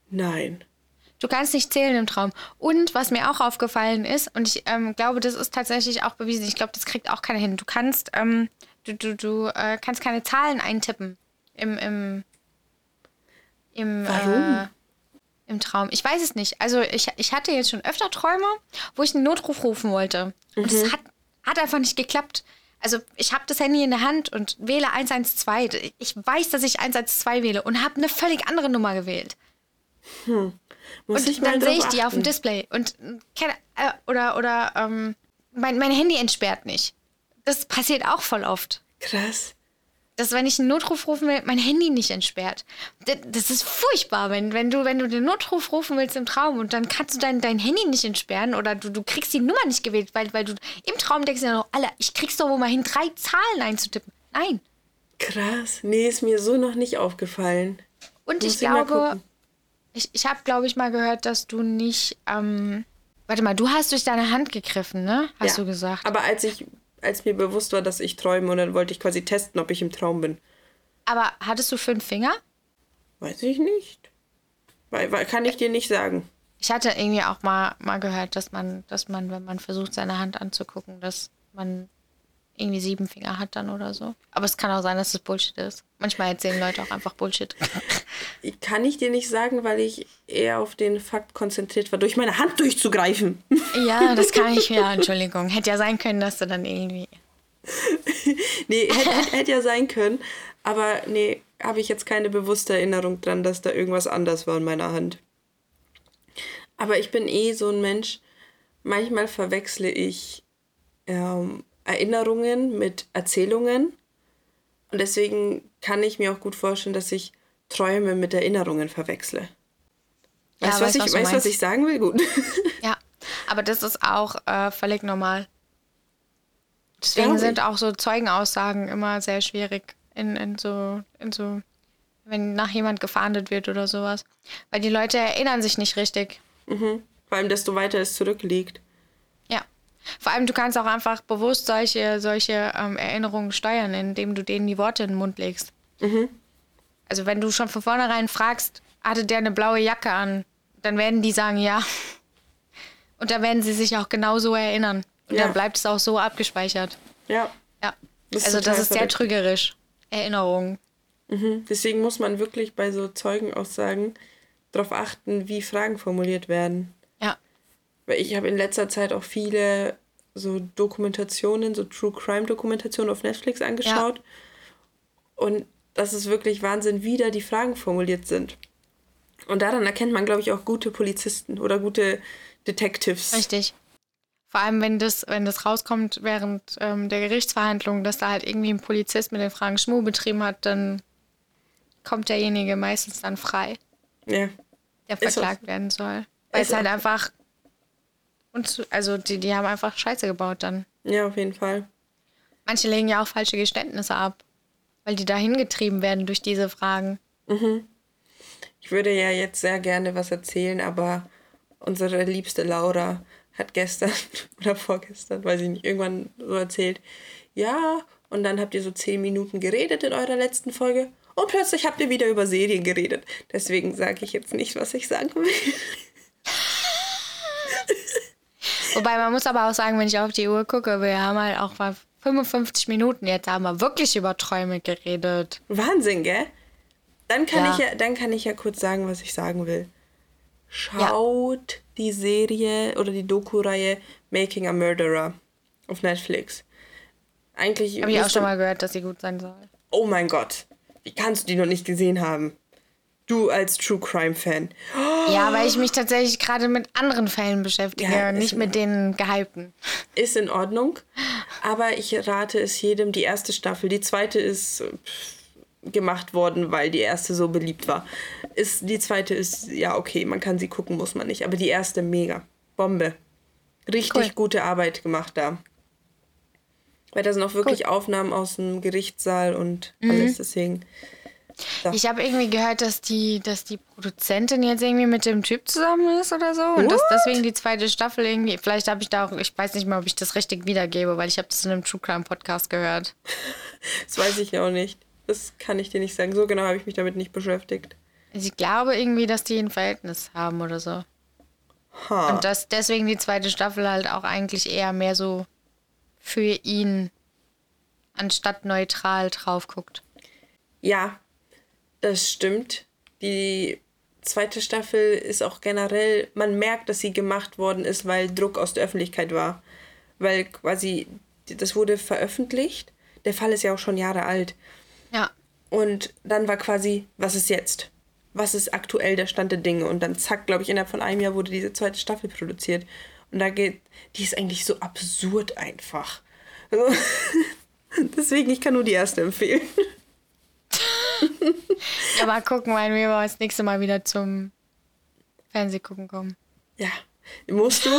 Nein. Du kannst nicht zählen im Traum. Und was mir auch aufgefallen ist, und ich ähm, glaube, das ist tatsächlich auch bewiesen, ich glaube, das kriegt auch keiner hin. Du kannst, ähm, du, du, du äh, kannst keine Zahlen eintippen im, im, im, Warum? Äh, im Traum. Ich weiß es nicht. Also ich, ich hatte jetzt schon öfter Träume, wo ich einen Notruf rufen wollte. Und es hat, hat einfach nicht geklappt. Also ich habe das Handy in der Hand und wähle 112. Ich weiß, dass ich 112 wähle und habe eine völlig andere Nummer gewählt. Muss und dann sehe ich die auf dem. Display. Und keine, äh, oder oder ähm, mein, mein Handy entsperrt nicht. Das passiert auch voll oft. Krass. Dass wenn ich einen Notruf rufen will, mein Handy nicht entsperrt. Das, ist furchtbar, wenn, wenn, du, wenn du den Notruf rufen willst im Traum und dann kannst du dein, dein Handy nicht entsperren oder du, du kriegst die Nummer nicht gewählt, weil, weil du im Traum denkst, ja noch, Alter, ich krieg's doch wohl mal hin, drei Zahlen einzutippen. Nein. Krass. Nee, ist mir so noch nicht aufgefallen. Und Muss ich glaube, ich, ich habe, glaube ich, mal gehört, dass du nicht, ähm, warte mal, du hast durch deine Hand gegriffen, ne? Hast Ja. du gesagt. Aber als ich, als mir bewusst war, dass ich träume, und dann wollte ich quasi testen, ob ich im Traum bin. Aber hattest du fünf Finger? Weiß ich nicht. Weil, weil, kann ich dir nicht sagen. Ich hatte irgendwie auch mal, mal gehört, dass man, dass man, wenn man versucht, seine Hand anzugucken, dass man irgendwie sieben Finger hat dann oder so. Aber es kann auch sein, dass es Bullshit ist. Manchmal erzählen Leute auch einfach Bullshit. Kann ich dir nicht sagen, weil ich eher auf den Fakt konzentriert war, durch meine Hand durchzugreifen. ja, das kann ich ja, Entschuldigung. Hätte ja sein können, dass du dann irgendwie. nee, hätte hätt, hätt ja sein können. Aber nee, habe ich jetzt keine bewusste Erinnerung dran, dass da irgendwas anders war in meiner Hand. Aber ich bin eh so ein Mensch, manchmal verwechsle ich ähm, Erinnerungen mit Erzählungen. Und deswegen kann ich mir auch gut vorstellen, dass ich Träume mit Erinnerungen verwechsle. Ja, Weißt du, was, weiß, ich, was du weißt, was ich sagen will? Gut. Ja, aber das ist auch äh, völlig normal. Deswegen sind ich. auch so Zeugenaussagen immer sehr schwierig in, in so, in so, wenn nach jemand gefahndet wird oder sowas. Weil die Leute erinnern sich nicht richtig. Vor allem, desto weiter es zurückliegt. Vor allem, du kannst auch einfach bewusst solche, solche ähm, Erinnerungen steuern, indem du denen die Worte in den Mund legst. Also wenn du schon von vornherein fragst, hatte der eine blaue Jacke an, dann werden die sagen ja. Und dann werden sie sich auch genauso erinnern. Und Ja. dann bleibt es auch so abgespeichert. Ja. Ja. Das also das ist sehr verrückt. trügerisch. Erinnerungen. Deswegen muss man wirklich bei so Zeugenaussagen darauf achten, wie Fragen formuliert werden. Ja. Weil ich habe in letzter Zeit auch viele so Dokumentationen, so True Crime Dokumentationen auf Netflix angeschaut. Und das ist wirklich Wahnsinn, wie da die Fragen formuliert sind. Und daran erkennt man, glaube ich, auch gute Polizisten oder gute Detectives. Richtig. Vor allem, wenn das, wenn das rauskommt während ähm, der Gerichtsverhandlung, dass da halt irgendwie ein Polizist mit den Fragen Schmuh betrieben hat, dann kommt derjenige meistens dann frei, Ja. der verklagt werden soll. Weil es halt einfach. Und zu, also die, die haben einfach Scheiße gebaut dann. ja, auf jeden Fall. Manche legen ja auch falsche Geständnisse ab, weil die dahin getrieben werden durch diese Fragen. Ich würde ja jetzt sehr gerne was erzählen, aber unsere liebste Laura hat gestern oder vorgestern, weiß ich nicht, irgendwann so erzählt, ja, und dann habt ihr so zehn Minuten geredet in eurer letzten Folge und plötzlich habt ihr wieder über Serien geredet. Deswegen sage ich jetzt nicht, was ich sagen will. Wobei man muss aber auch sagen, wenn ich auf die Uhr gucke, wir haben halt auch mal 55 Minuten jetzt haben wir wirklich über Träume geredet. Wahnsinn, gell? Dann kann, Ja. ich ja, dann kann ich ja kurz sagen, was ich sagen will. Schaut die Serie oder die Doku-Reihe Making a Murderer auf Netflix. Eigentlich Habe ich auch schon mal gehört, dass sie gut sein soll. Oh mein Gott, wie kannst du die noch nicht gesehen haben? Du als True Crime Fan. Ja, weil ich mich tatsächlich gerade mit anderen Fällen beschäftige, Ja, nicht mit den gehypten. Ist in Ordnung, aber ich rate es jedem. Die erste Staffel, die zweite ist gemacht worden, weil die erste so beliebt war. Ist die zweite ist ja okay, man kann sie gucken, muss man nicht. Aber die erste mega Bombe, richtig Cool. gute Arbeit gemacht da. Weil da sind auch wirklich Aufnahmen aus dem Gerichtssaal und alles. Deswegen So. Ich habe irgendwie gehört, dass die, dass die Produzentin jetzt irgendwie mit dem Typ zusammen ist oder so. Und dass deswegen die zweite Staffel irgendwie, vielleicht habe ich da auch, ich weiß nicht mal, ob ich das richtig wiedergebe, weil ich habe das in einem True Crime Podcast gehört. Das weiß ich ja auch nicht. Das kann ich dir nicht sagen. So genau habe ich mich damit nicht beschäftigt. Also Ich glaube irgendwie, dass die ein Verhältnis haben oder so. Ha. Und dass deswegen die zweite Staffel halt auch eigentlich eher mehr so für ihn anstatt neutral drauf guckt. Ja, das stimmt. Die zweite Staffel ist auch generell, man merkt, dass sie gemacht worden ist, weil Druck aus der Öffentlichkeit war. Weil quasi, das wurde veröffentlicht. Der Fall ist ja auch schon Jahre alt. Ja. Und dann war quasi, was ist jetzt? Was ist aktuell der Stand der Dinge? Und dann zack, glaube ich, innerhalb von einem Jahr wurde diese zweite Staffel produziert. Und da geht, die ist eigentlich so absurd einfach. Also, deswegen, ich kann nur die erste empfehlen. Ja, mal gucken, wann wir das nächste Mal wieder zum Fernsehgucken kommen. Ja, musst du.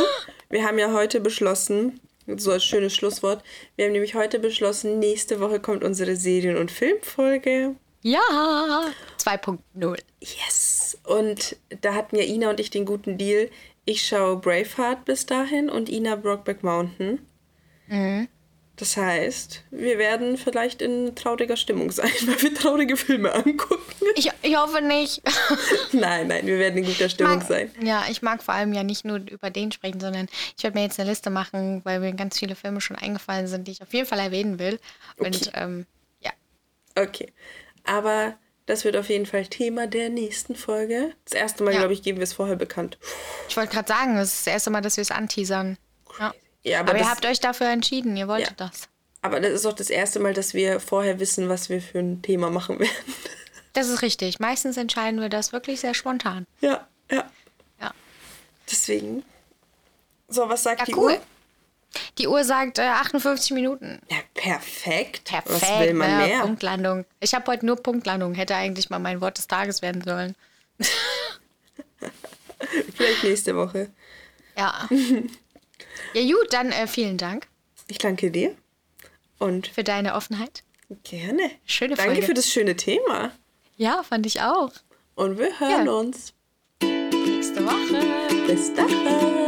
Wir haben ja heute beschlossen, so als schönes Schlusswort, wir haben nämlich heute beschlossen, nächste Woche kommt unsere Serien- und Filmfolge. Ja! 2.0. Yes! Und da hatten ja Ina und ich den guten Deal. Ich schaue Braveheart bis dahin und Ina Brockback Mountain. Das heißt, wir werden vielleicht in trauriger Stimmung sein, weil wir traurige Filme angucken. Ich, ich hoffe nicht. Nein, nein, wir werden in guter Stimmung mag, sein. Ja, ich mag vor allem ja nicht nur über den sprechen, sondern ich werde mir jetzt eine Liste machen, weil mir ganz viele Filme schon eingefallen sind, die ich auf jeden Fall erwähnen will. Und Okay. ähm, ja, Okay. Aber das wird auf jeden Fall Thema der nächsten Folge. Das erste Mal, Ja. glaube ich, geben wir es vorher bekannt. ich wollte gerade sagen, das ist das erste Mal, dass wir es anteasern. Ja. Ja, aber, Aber, ihr habt euch dafür entschieden, ihr wolltet Ja. das. aber das ist auch das erste Mal, dass wir vorher wissen, was wir für ein Thema machen werden. Das ist richtig. Meistens entscheiden wir das wirklich sehr spontan. ja, ja. Ja. Deswegen. So, was sagt Ja, die cool. Uhr? Die Uhr sagt äh, 58 Minuten. Ja, perfekt. Perfekt. Was will man ne? mehr? Punktlandung. Ich habe heute nur Punktlandung. Hätte eigentlich mal mein Wort des Tages werden sollen. Vielleicht nächste Woche. Ja. ja, gut, dann äh, vielen Dank Ich danke dir. Und für deine Offenheit. gerne. Schöne Danke Folge. für das schöne Thema. Ja, fand ich auch. Und wir hören Ja. uns. Nächste Woche. Bis dann.